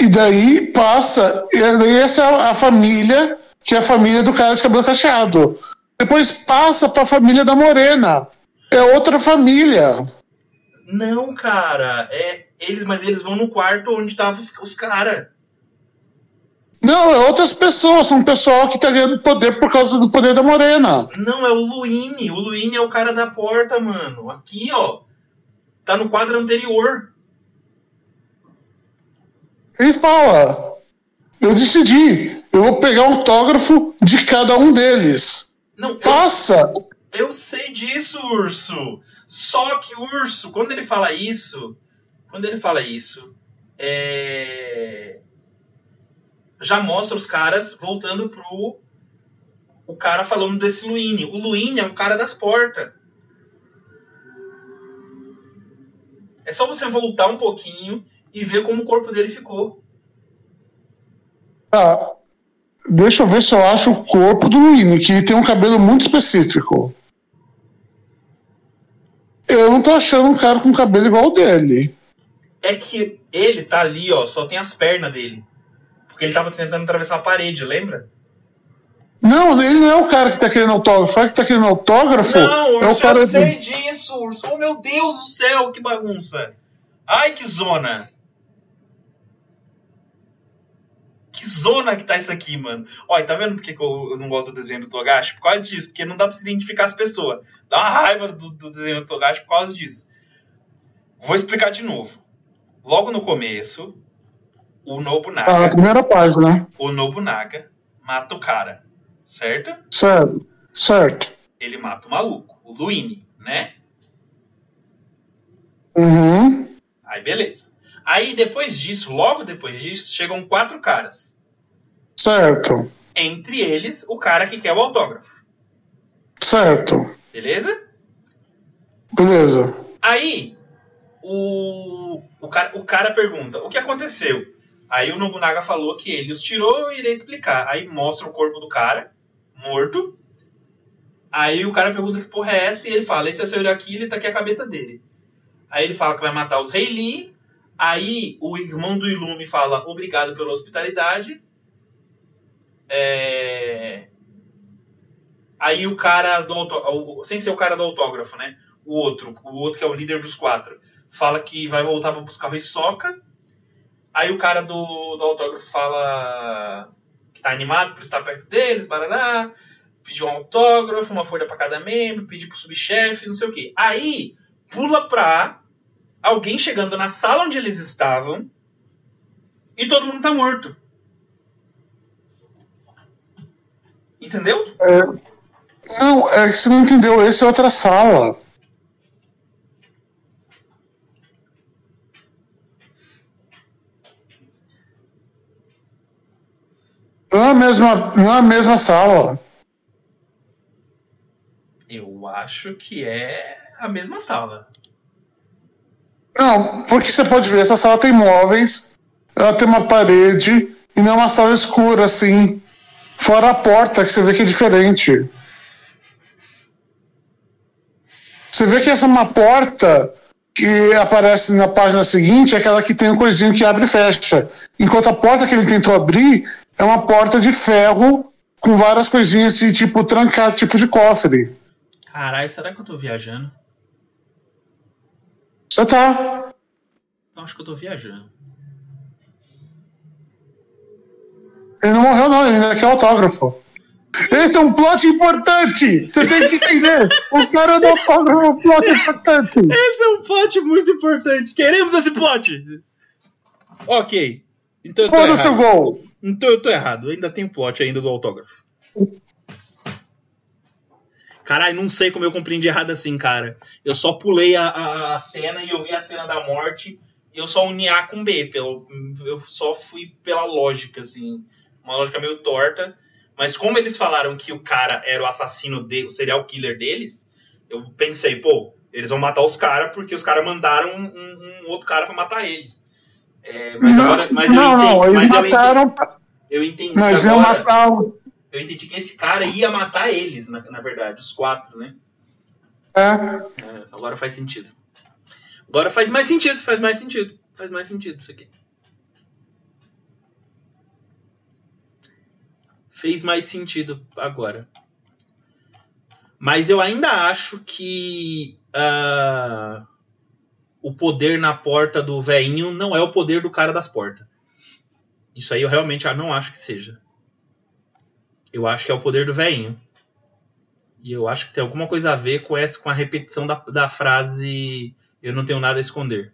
E daí passa. E daí essa é a família, que é a família do cara de cabelo cacheado. Depois passa pra família da Morena. É outra família. Não, cara. É eles, mas eles vão no quarto onde estavam os, os caras. Não, é outras pessoas. São pessoal que tá ganhando poder por causa do poder da Morena. Não, é o Luine. O Luine é o cara da porta, mano. Aqui, ó. Tá no quadro anterior. Ele fala: Eu decidi. Eu vou pegar um autógrafo de cada um deles. Não, Passa! Eu, eu sei disso, urso. Só que o urso, quando ele fala isso, quando ele fala isso, é... já mostra os caras voltando pro o cara falando desse Luine. O Luine é o cara das portas. É só você voltar um pouquinho e ver como o corpo dele ficou. Ah, deixa eu ver se eu acho o corpo do Luine, que tem um cabelo muito específico. Eu não tô achando um cara com cabelo igual ao dele. É que ele tá ali, ó, só tem as pernas dele. Porque ele tava tentando atravessar a parede, lembra? Não, ele não é o cara que tá querendo autógrafo. O cara que tá querendo autógrafo. Não, Urso, é o cara eu sei disso, Urso. Oh, meu Deus do céu, que bagunça. Ai, que zona. Que zona que tá isso aqui, mano. Olha, tá vendo por que eu não gosto do desenho do Togashi? Por causa disso, porque não dá pra se identificar as pessoas. Dá uma raiva do, do desenho do Togashi por causa disso. Vou explicar de novo. Logo no começo, o Nobunaga. Ah, a primeira página. O Nobunaga mata o cara, certo? Certo, certo. Ele mata o maluco, o Luine, né? Uhum. Aí beleza. Aí depois disso, logo depois disso, chegam quatro caras. Certo. Entre eles, o cara que quer o autógrafo. Certo. Beleza? Beleza. Aí, o, o, cara, o cara pergunta: o que aconteceu? Aí o Nobunaga falou que ele os tirou, eu irei explicar. Aí mostra o corpo do cara, morto. Aí o cara pergunta que porra é essa, e ele fala: esse é o seu aqui, ele tá aqui a cabeça dele. Aí ele fala que vai matar os Rei Lee, Aí o irmão do Ilume fala obrigado pela hospitalidade. É... Aí o cara do autógrafo, sem ser o cara do autógrafo, né? O outro, o outro que é o líder dos quatro, fala que vai voltar para buscar o Hisoka. Aí o cara do, do autógrafo fala que tá animado por estar perto deles, barará, pediu um autógrafo, uma folha para cada membro, pediu pro subchefe, não sei o quê. Aí pula pra alguém chegando na sala onde eles estavam e todo mundo tá morto. Entendeu? É, não, é que você não entendeu. Essa é outra sala. Não é a mesma, não é a mesma sala. Eu acho que é a mesma sala. Não, porque você pode ver, essa sala tem móveis, ela tem uma parede e não é uma sala escura assim. Fora a porta, que você vê que é diferente. Você vê que essa é uma porta que aparece na página seguinte é aquela que tem um coisinho que abre e fecha. Enquanto a porta que ele tentou abrir é uma porta de ferro com várias coisinhas de tipo trancar, tipo de cofre. Caralho, será que eu tô viajando? Você tá. Eu acho que eu tô viajando. Ele não morreu, não, ele ainda quer autógrafo. Esse é um plot importante. Você tem que entender. o cara não paga um plot importante. Esse é um plot muito importante. Queremos esse plot. Ok. Então eu tô Foda gol. Então eu tô errado. Ainda tem plot ainda do autógrafo. Caralho, não sei como eu compreendi errado assim, cara. Eu só pulei a, a, a cena e eu vi a cena da morte. E eu só uni A com B. Pelo, eu só fui pela lógica, assim. Uma lógica meio torta. Mas como eles falaram que o cara era o assassino, de, o serial killer deles, eu pensei, pô, eles vão matar os caras porque os caras mandaram um, um, um, outro cara pra matar eles. É, mas não, agora. Mas não, eu entendi. não, eles mas mataram. eu entendi, eu entendi agora, matar o. Eu entendi que esse cara ia matar eles, na, na verdade, os quatro, né? É. É, agora faz sentido. Agora faz mais sentido, faz mais sentido. Faz mais sentido isso aqui. Fez mais sentido agora. Mas eu ainda acho que uh, o poder na porta do veinho não é o poder do cara das portas. Isso aí eu realmente não acho que seja. Eu acho que é o poder do veinho. E eu acho que tem alguma coisa a ver com essa com a repetição da, da frase eu não tenho nada a esconder.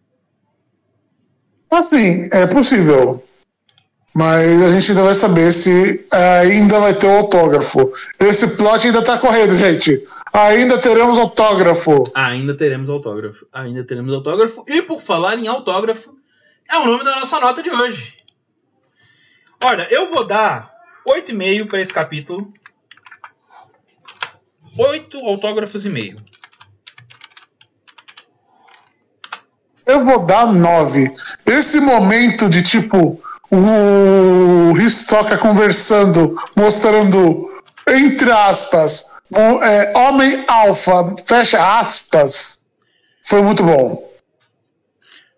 Assim, é possível. Mas a gente ainda vai saber se ainda vai ter o autógrafo. Esse plot ainda tá correndo, gente. Ainda teremos autógrafo. Ainda teremos autógrafo. Ainda teremos autógrafo. E por falar em autógrafo, é o nome da nossa nota de hoje. Olha, eu vou dar 8,5 para esse capítulo. 8 autógrafos e meio. Eu vou dar 9. Esse momento de tipo o Hisoka conversando, mostrando, entre aspas, é, homem alfa, fecha aspas, foi muito bom.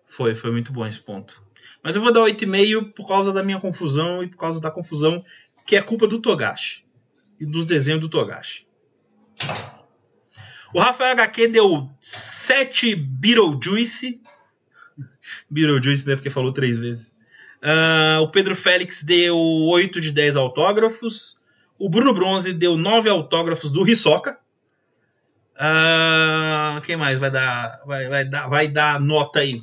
Foi, foi muito bom esse ponto. Mas eu vou dar 8,5 por causa da minha confusão e por causa da confusão que é culpa do Togashi e dos desenhos do Togashi. O Rafael HQ deu 7 Beetlejuice. Beetlejuice, né? Porque falou três vezes. Uh, o Pedro Félix deu 8 de 10 autógrafos. O Bruno Bronze deu 9 autógrafos do Hisoka. Uh, quem mais vai dar, vai, vai, dar, vai dar nota aí?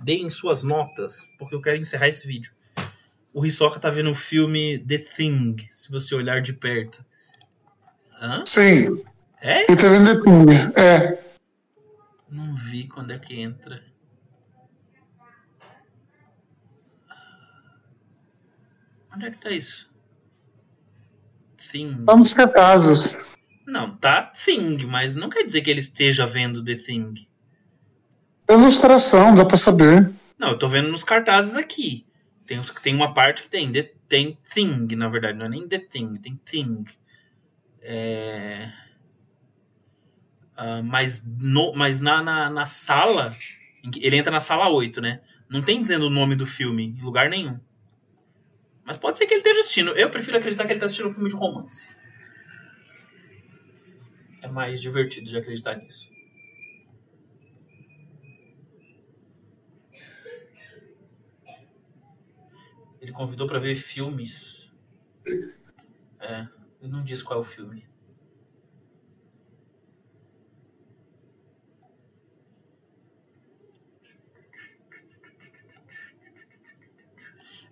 Deem suas notas, porque eu quero encerrar esse vídeo. O Hisoka tá vendo o filme The Thing, se você olhar de perto. Hã? Sim. É? Ele tá vendo The Thing, é. Não vi quando é que entra. Onde é que tá isso? Thing. Tá nos cartazes. Não, tá Thing, mas não quer dizer que ele esteja vendo The Thing. É ilustração, dá pra saber. Não, eu tô vendo nos cartazes aqui. Tem, tem uma parte que tem, the, tem Thing, na verdade, não é nem The Thing, tem Thing. É... Uh, mas no, mas na, na, na sala, ele entra na sala 8, né? Não tem dizendo o nome do filme em lugar nenhum. Mas pode ser que ele esteja assistindo. Eu prefiro acreditar que ele está assistindo um filme de romance. É mais divertido de acreditar nisso. Ele convidou para ver filmes. É, ele não diz qual é o filme.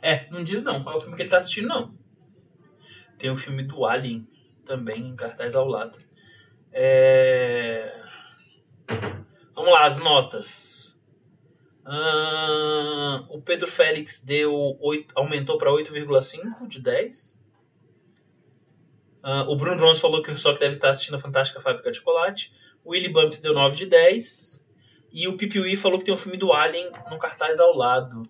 É, não diz não qual é o filme que ele tá assistindo, não. Tem o filme do Alien também em cartaz ao lado. É... Vamos lá, as notas. Uh, o Pedro Félix deu 8, aumentou para 8,5 de 10. Uh, o Bruno Bronze falou que o Rock deve estar assistindo a Fantástica Fábrica de Chocolate. O Willy Bumps deu 9 de 10. E o Pipiwi falou que tem o filme do Alien no cartaz ao lado.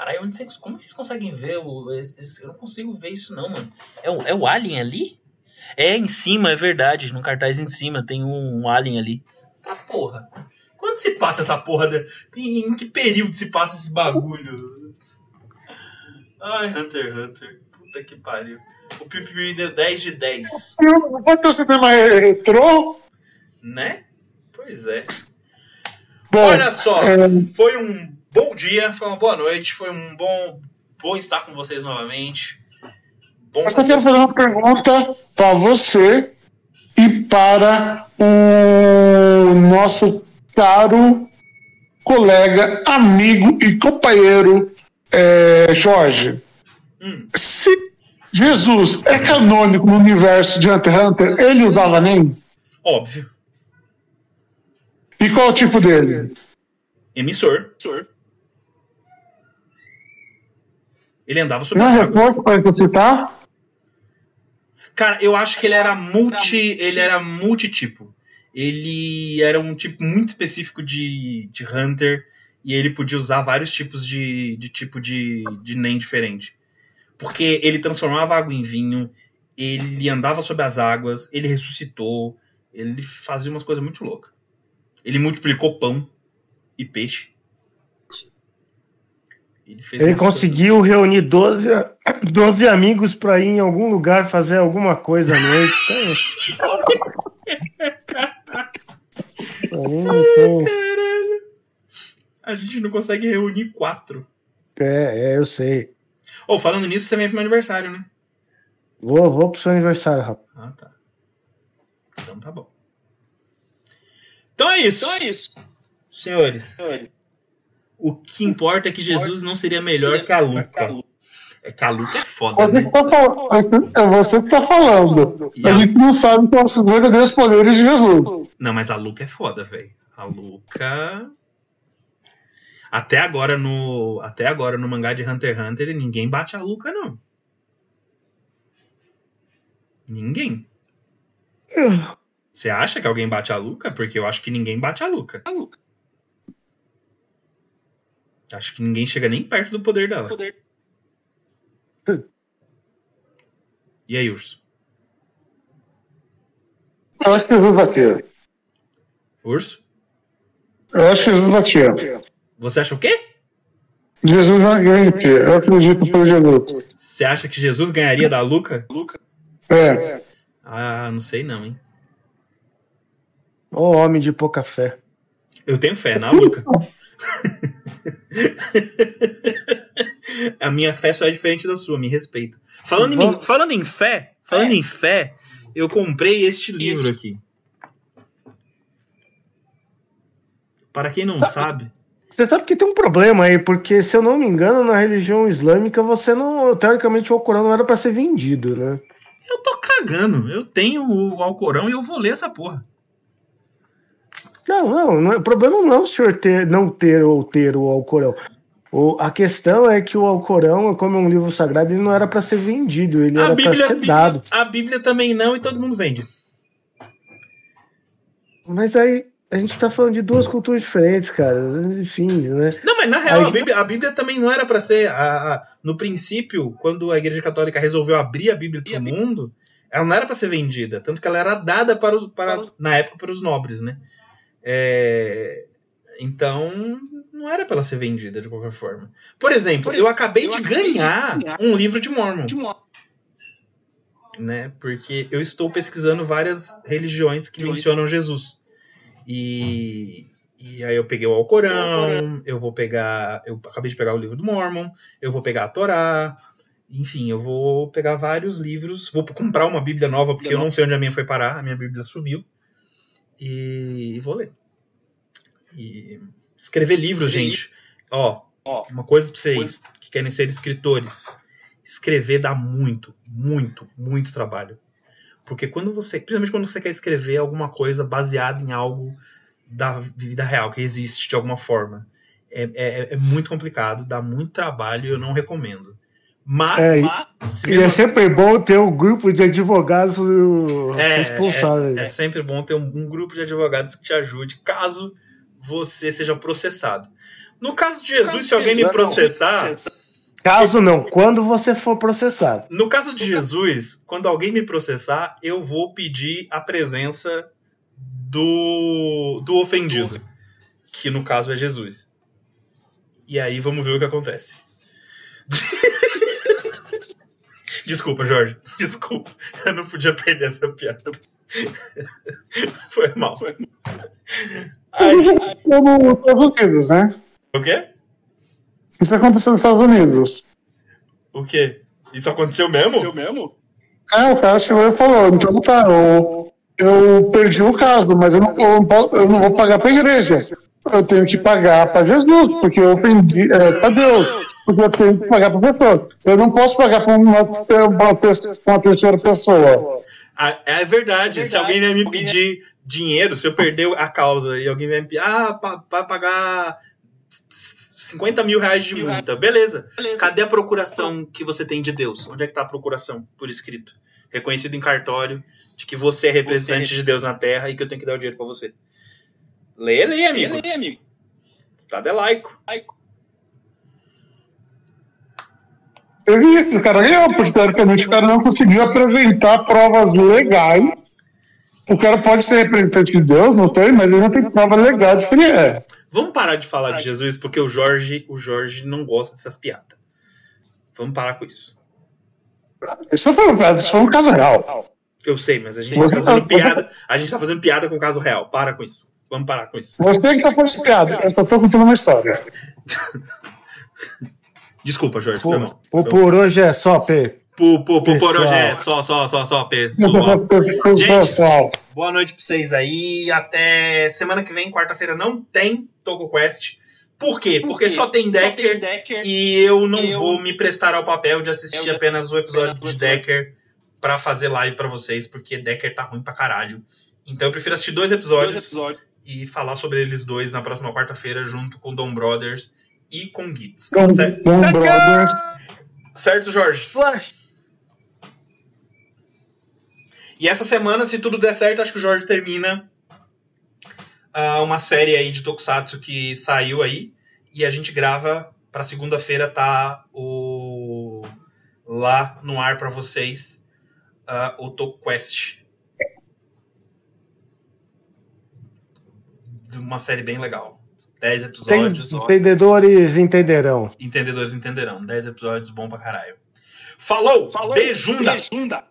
Caralho, onde vocês, como vocês conseguem ver? O, eu não consigo ver isso, não, mano. É o, é o Alien ali? É, em cima, é verdade. No cartaz em cima tem um, um Alien ali. Tá porra. Quando se passa essa porra? De... Em, em, que período se passa esse bagulho? Ai, Hunter x Hunter. Puta que pariu. O Pipi deu 10 de 10. Vai ter o cinema retrô? Né? Pois é. Bom, Olha só, é... foi um bom dia, foi uma boa noite, foi um bom, bom estar com vocês novamente. Bom eu quero fazer uma pergunta para você e para o nosso caro colega, amigo e companheiro é, Jorge. Hum. Se Jesus é canônico no universo de Hunter x Hunter, ele usava nem? Óbvio. E qual é o tipo dele? Emissor. Emissor. Ele andava sobre Não, reforço para citar? Cara, eu acho que ele era multi. Ele era multitipo. Ele era um tipo muito específico de, de Hunter. E ele podia usar vários tipos de, de tipo de, de NEM diferente. Porque ele transformava água em vinho, ele andava sobre as águas, ele ressuscitou, ele fazia umas coisas muito loucas. Ele multiplicou pão e peixe. Ele, ele conseguiu coisas... reunir 12, 12 amigos para ir em algum lugar fazer alguma coisa à noite. Ai, caralho. A gente não consegue reunir quatro. É, é, eu sei. Ô, oh, falando nisso, você vem pro meu aniversário, né? Vou, vou pro seu aniversário, rapaz. Ah, tá. Então tá bom. Então é isso. Então é isso. Senhores, Senhores. O que importa é que Jesus não seria melhor que a Luca. É que a Luca é foda, você né? Tá, é você que tá falando. E a, a gente não sabe quais são os verdadeiros poderes de Jesus. Não, mas a Luca é foda, velho. A Luca até agora no até agora no mangá de Hunter x Hunter ninguém bate a Luca não. Ninguém. Você acha que alguém bate a Luca? Porque eu acho que ninguém bate a Luca. A Luca. Acho que ninguém chega nem perto do poder dela. Poder. E aí, Urso? Eu acho que Jesus batia. Urso? Eu acho que Jesus batia. Você acha o quê? Jesus vai ganhar. Eu acredito pelo Jesus. Você acha que Jesus ganharia da Luca? É. Ah, não sei não, hein? Ô oh, homem de pouca fé. Eu tenho fé na Luca. A minha fé só é diferente da sua, me respeita. Falando, em, falando em fé, falando é. em fé, eu comprei este livro aqui. Para quem não sabe, você sabe que tem um problema aí, porque se eu não me engano, na religião islâmica, você não. Teoricamente, o Alcorão não era para ser vendido, né? Eu tô cagando. Eu tenho o Alcorão e eu vou ler essa porra. Não, não, não o problema não é o senhor ter, não ter ou ter o Alcorão. O, a questão é que o Alcorão, como é um livro sagrado, ele não era para ser vendido, ele a era para ser dado. A Bíblia também não e todo mundo vende. Mas aí, a gente tá falando de duas culturas diferentes, cara. Enfim, né? Não, mas na real, Aí... a, Bíblia, a, Bíblia, também não era para ser. A, a, no princípio, quando a Igreja Católica resolveu abrir a Bíblia para o mundo, ela não era para ser vendida. Tanto que ela era dada para os. Para, na época para os nobres, né? É, então, não era para ela ser vendida de qualquer forma. Por exemplo, Por exemplo eu acabei, eu de, acabei ganhar de, ganhar um livro de Mormon. De Mormon. Né? Porque eu estou pesquisando várias religiões que mencionam Jesus. E, e aí eu peguei o Alcorão, eu vou pegar. Eu acabei de pegar o livro do Mormon, eu vou pegar a Torá. Enfim, eu vou pegar vários livros. Vou comprar uma Bíblia nova, porque eu não sei onde a minha foi parar. A minha Bíblia sumiu. E, e vou ler. E escrever livros, gente. Ó, uma coisa pra vocês que querem ser escritores. Escrever dá muito, muito, muito trabalho. Porque quando você, principalmente quando você quer escrever alguma coisa baseada em algo da vida real, que existe de alguma forma, é, é, é muito complicado, dá muito trabalho e eu não recomendo. Mas. É, e é sempre bom ter um grupo de advogados é, responsáveis. É, é, sempre bom ter um, um, grupo de advogados que te ajude caso você seja processado. No caso de Jesus, caso se alguém me processar. Não, Caso não, quando você for processado. No caso de Jesus, quando alguém me processar, eu vou pedir a presença do, do ofendido, que no caso é Jesus. E aí vamos ver o que acontece. Desculpa, Jorge. Desculpa. Eu não podia perder essa piada. Foi mal. Foi mal. Isso aconteceu nos Estados Unidos, né? O quê? Isso aconteceu nos Estados Unidos. O quê? Isso aconteceu mesmo? Aconteceu mesmo? É, o cara chegou e falou, então tá, eu, eu perdi o caso, mas eu não, eu eu não vou pagar pra igreja. Eu tenho que pagar pra Jesus, porque eu ofendi, é, pra Deus, porque eu tenho que pagar pra pessoa. Eu não posso pagar pra uma, uma, uma terceira pessoa. Ah, é verdade. Se alguém vai me pedir dinheiro, se eu perder a causa e alguém vai me pedir, ah, vai pagar 50 mil reais de multa. Beleza. Cadê a procuração que você tem de Deus? Onde é que tá a procuração por escrito? Reconhecido em cartório de que você é representante você... de Deus na terra e que eu tenho que dar o dinheiro para você. Lê, lê, amigo. Lê, lê, amigo. Estado é laico. laico. Teve isso, o cara ganhou, porque teoricamente o cara não conseguiu apresentar provas legais. O cara pode ser representante de Deus, não sei, mas ele não tem provas legais que ele é. Vamos parar de falar de Jesus, porque o Jorge, o Jorge não gosta dessas piadas. Vamos parar com isso. Isso foi, isso foi um caso real. Eu sei, mas a gente tá fazendo piada. A gente tá fazendo piada com o caso real. Para com isso. Vamos parar com isso. Você que tá fazendo piada, eu tô contando uma história. Desculpa, Jorge. Por, por, por hoje é só, P. Por, por, por, por hoje é só, só, só, só, pessoal. Gente, boa noite pra vocês aí. Até semana que vem, quarta-feira, não tem Togo Quest. Por quê? Porque Por só, tem Decker, só tem Decker e eu não eu... vou me prestar ao papel de assistir eu... apenas o episódio de Decker para fazer live para vocês, porque Decker tá ruim pra caralho. Então eu prefiro assistir dois episódios, dois episódios. e falar sobre eles dois na próxima quarta-feira, junto com Dom Brothers e com Gits. Dom, certo? Certo, Jorge? E essa semana, se tudo der certo, acho que o Jorge termina uh, uma série aí de Tokusatsu que saiu aí. E a gente grava para segunda-feira tá o lá no ar para vocês uh, o TokuQuest. De uma série bem legal. 10 episódios. Entendedores entenderão. Entendedores entenderão. 10 episódios, bom pra caralho. Falou! Falou! Beijunda! Beijunda!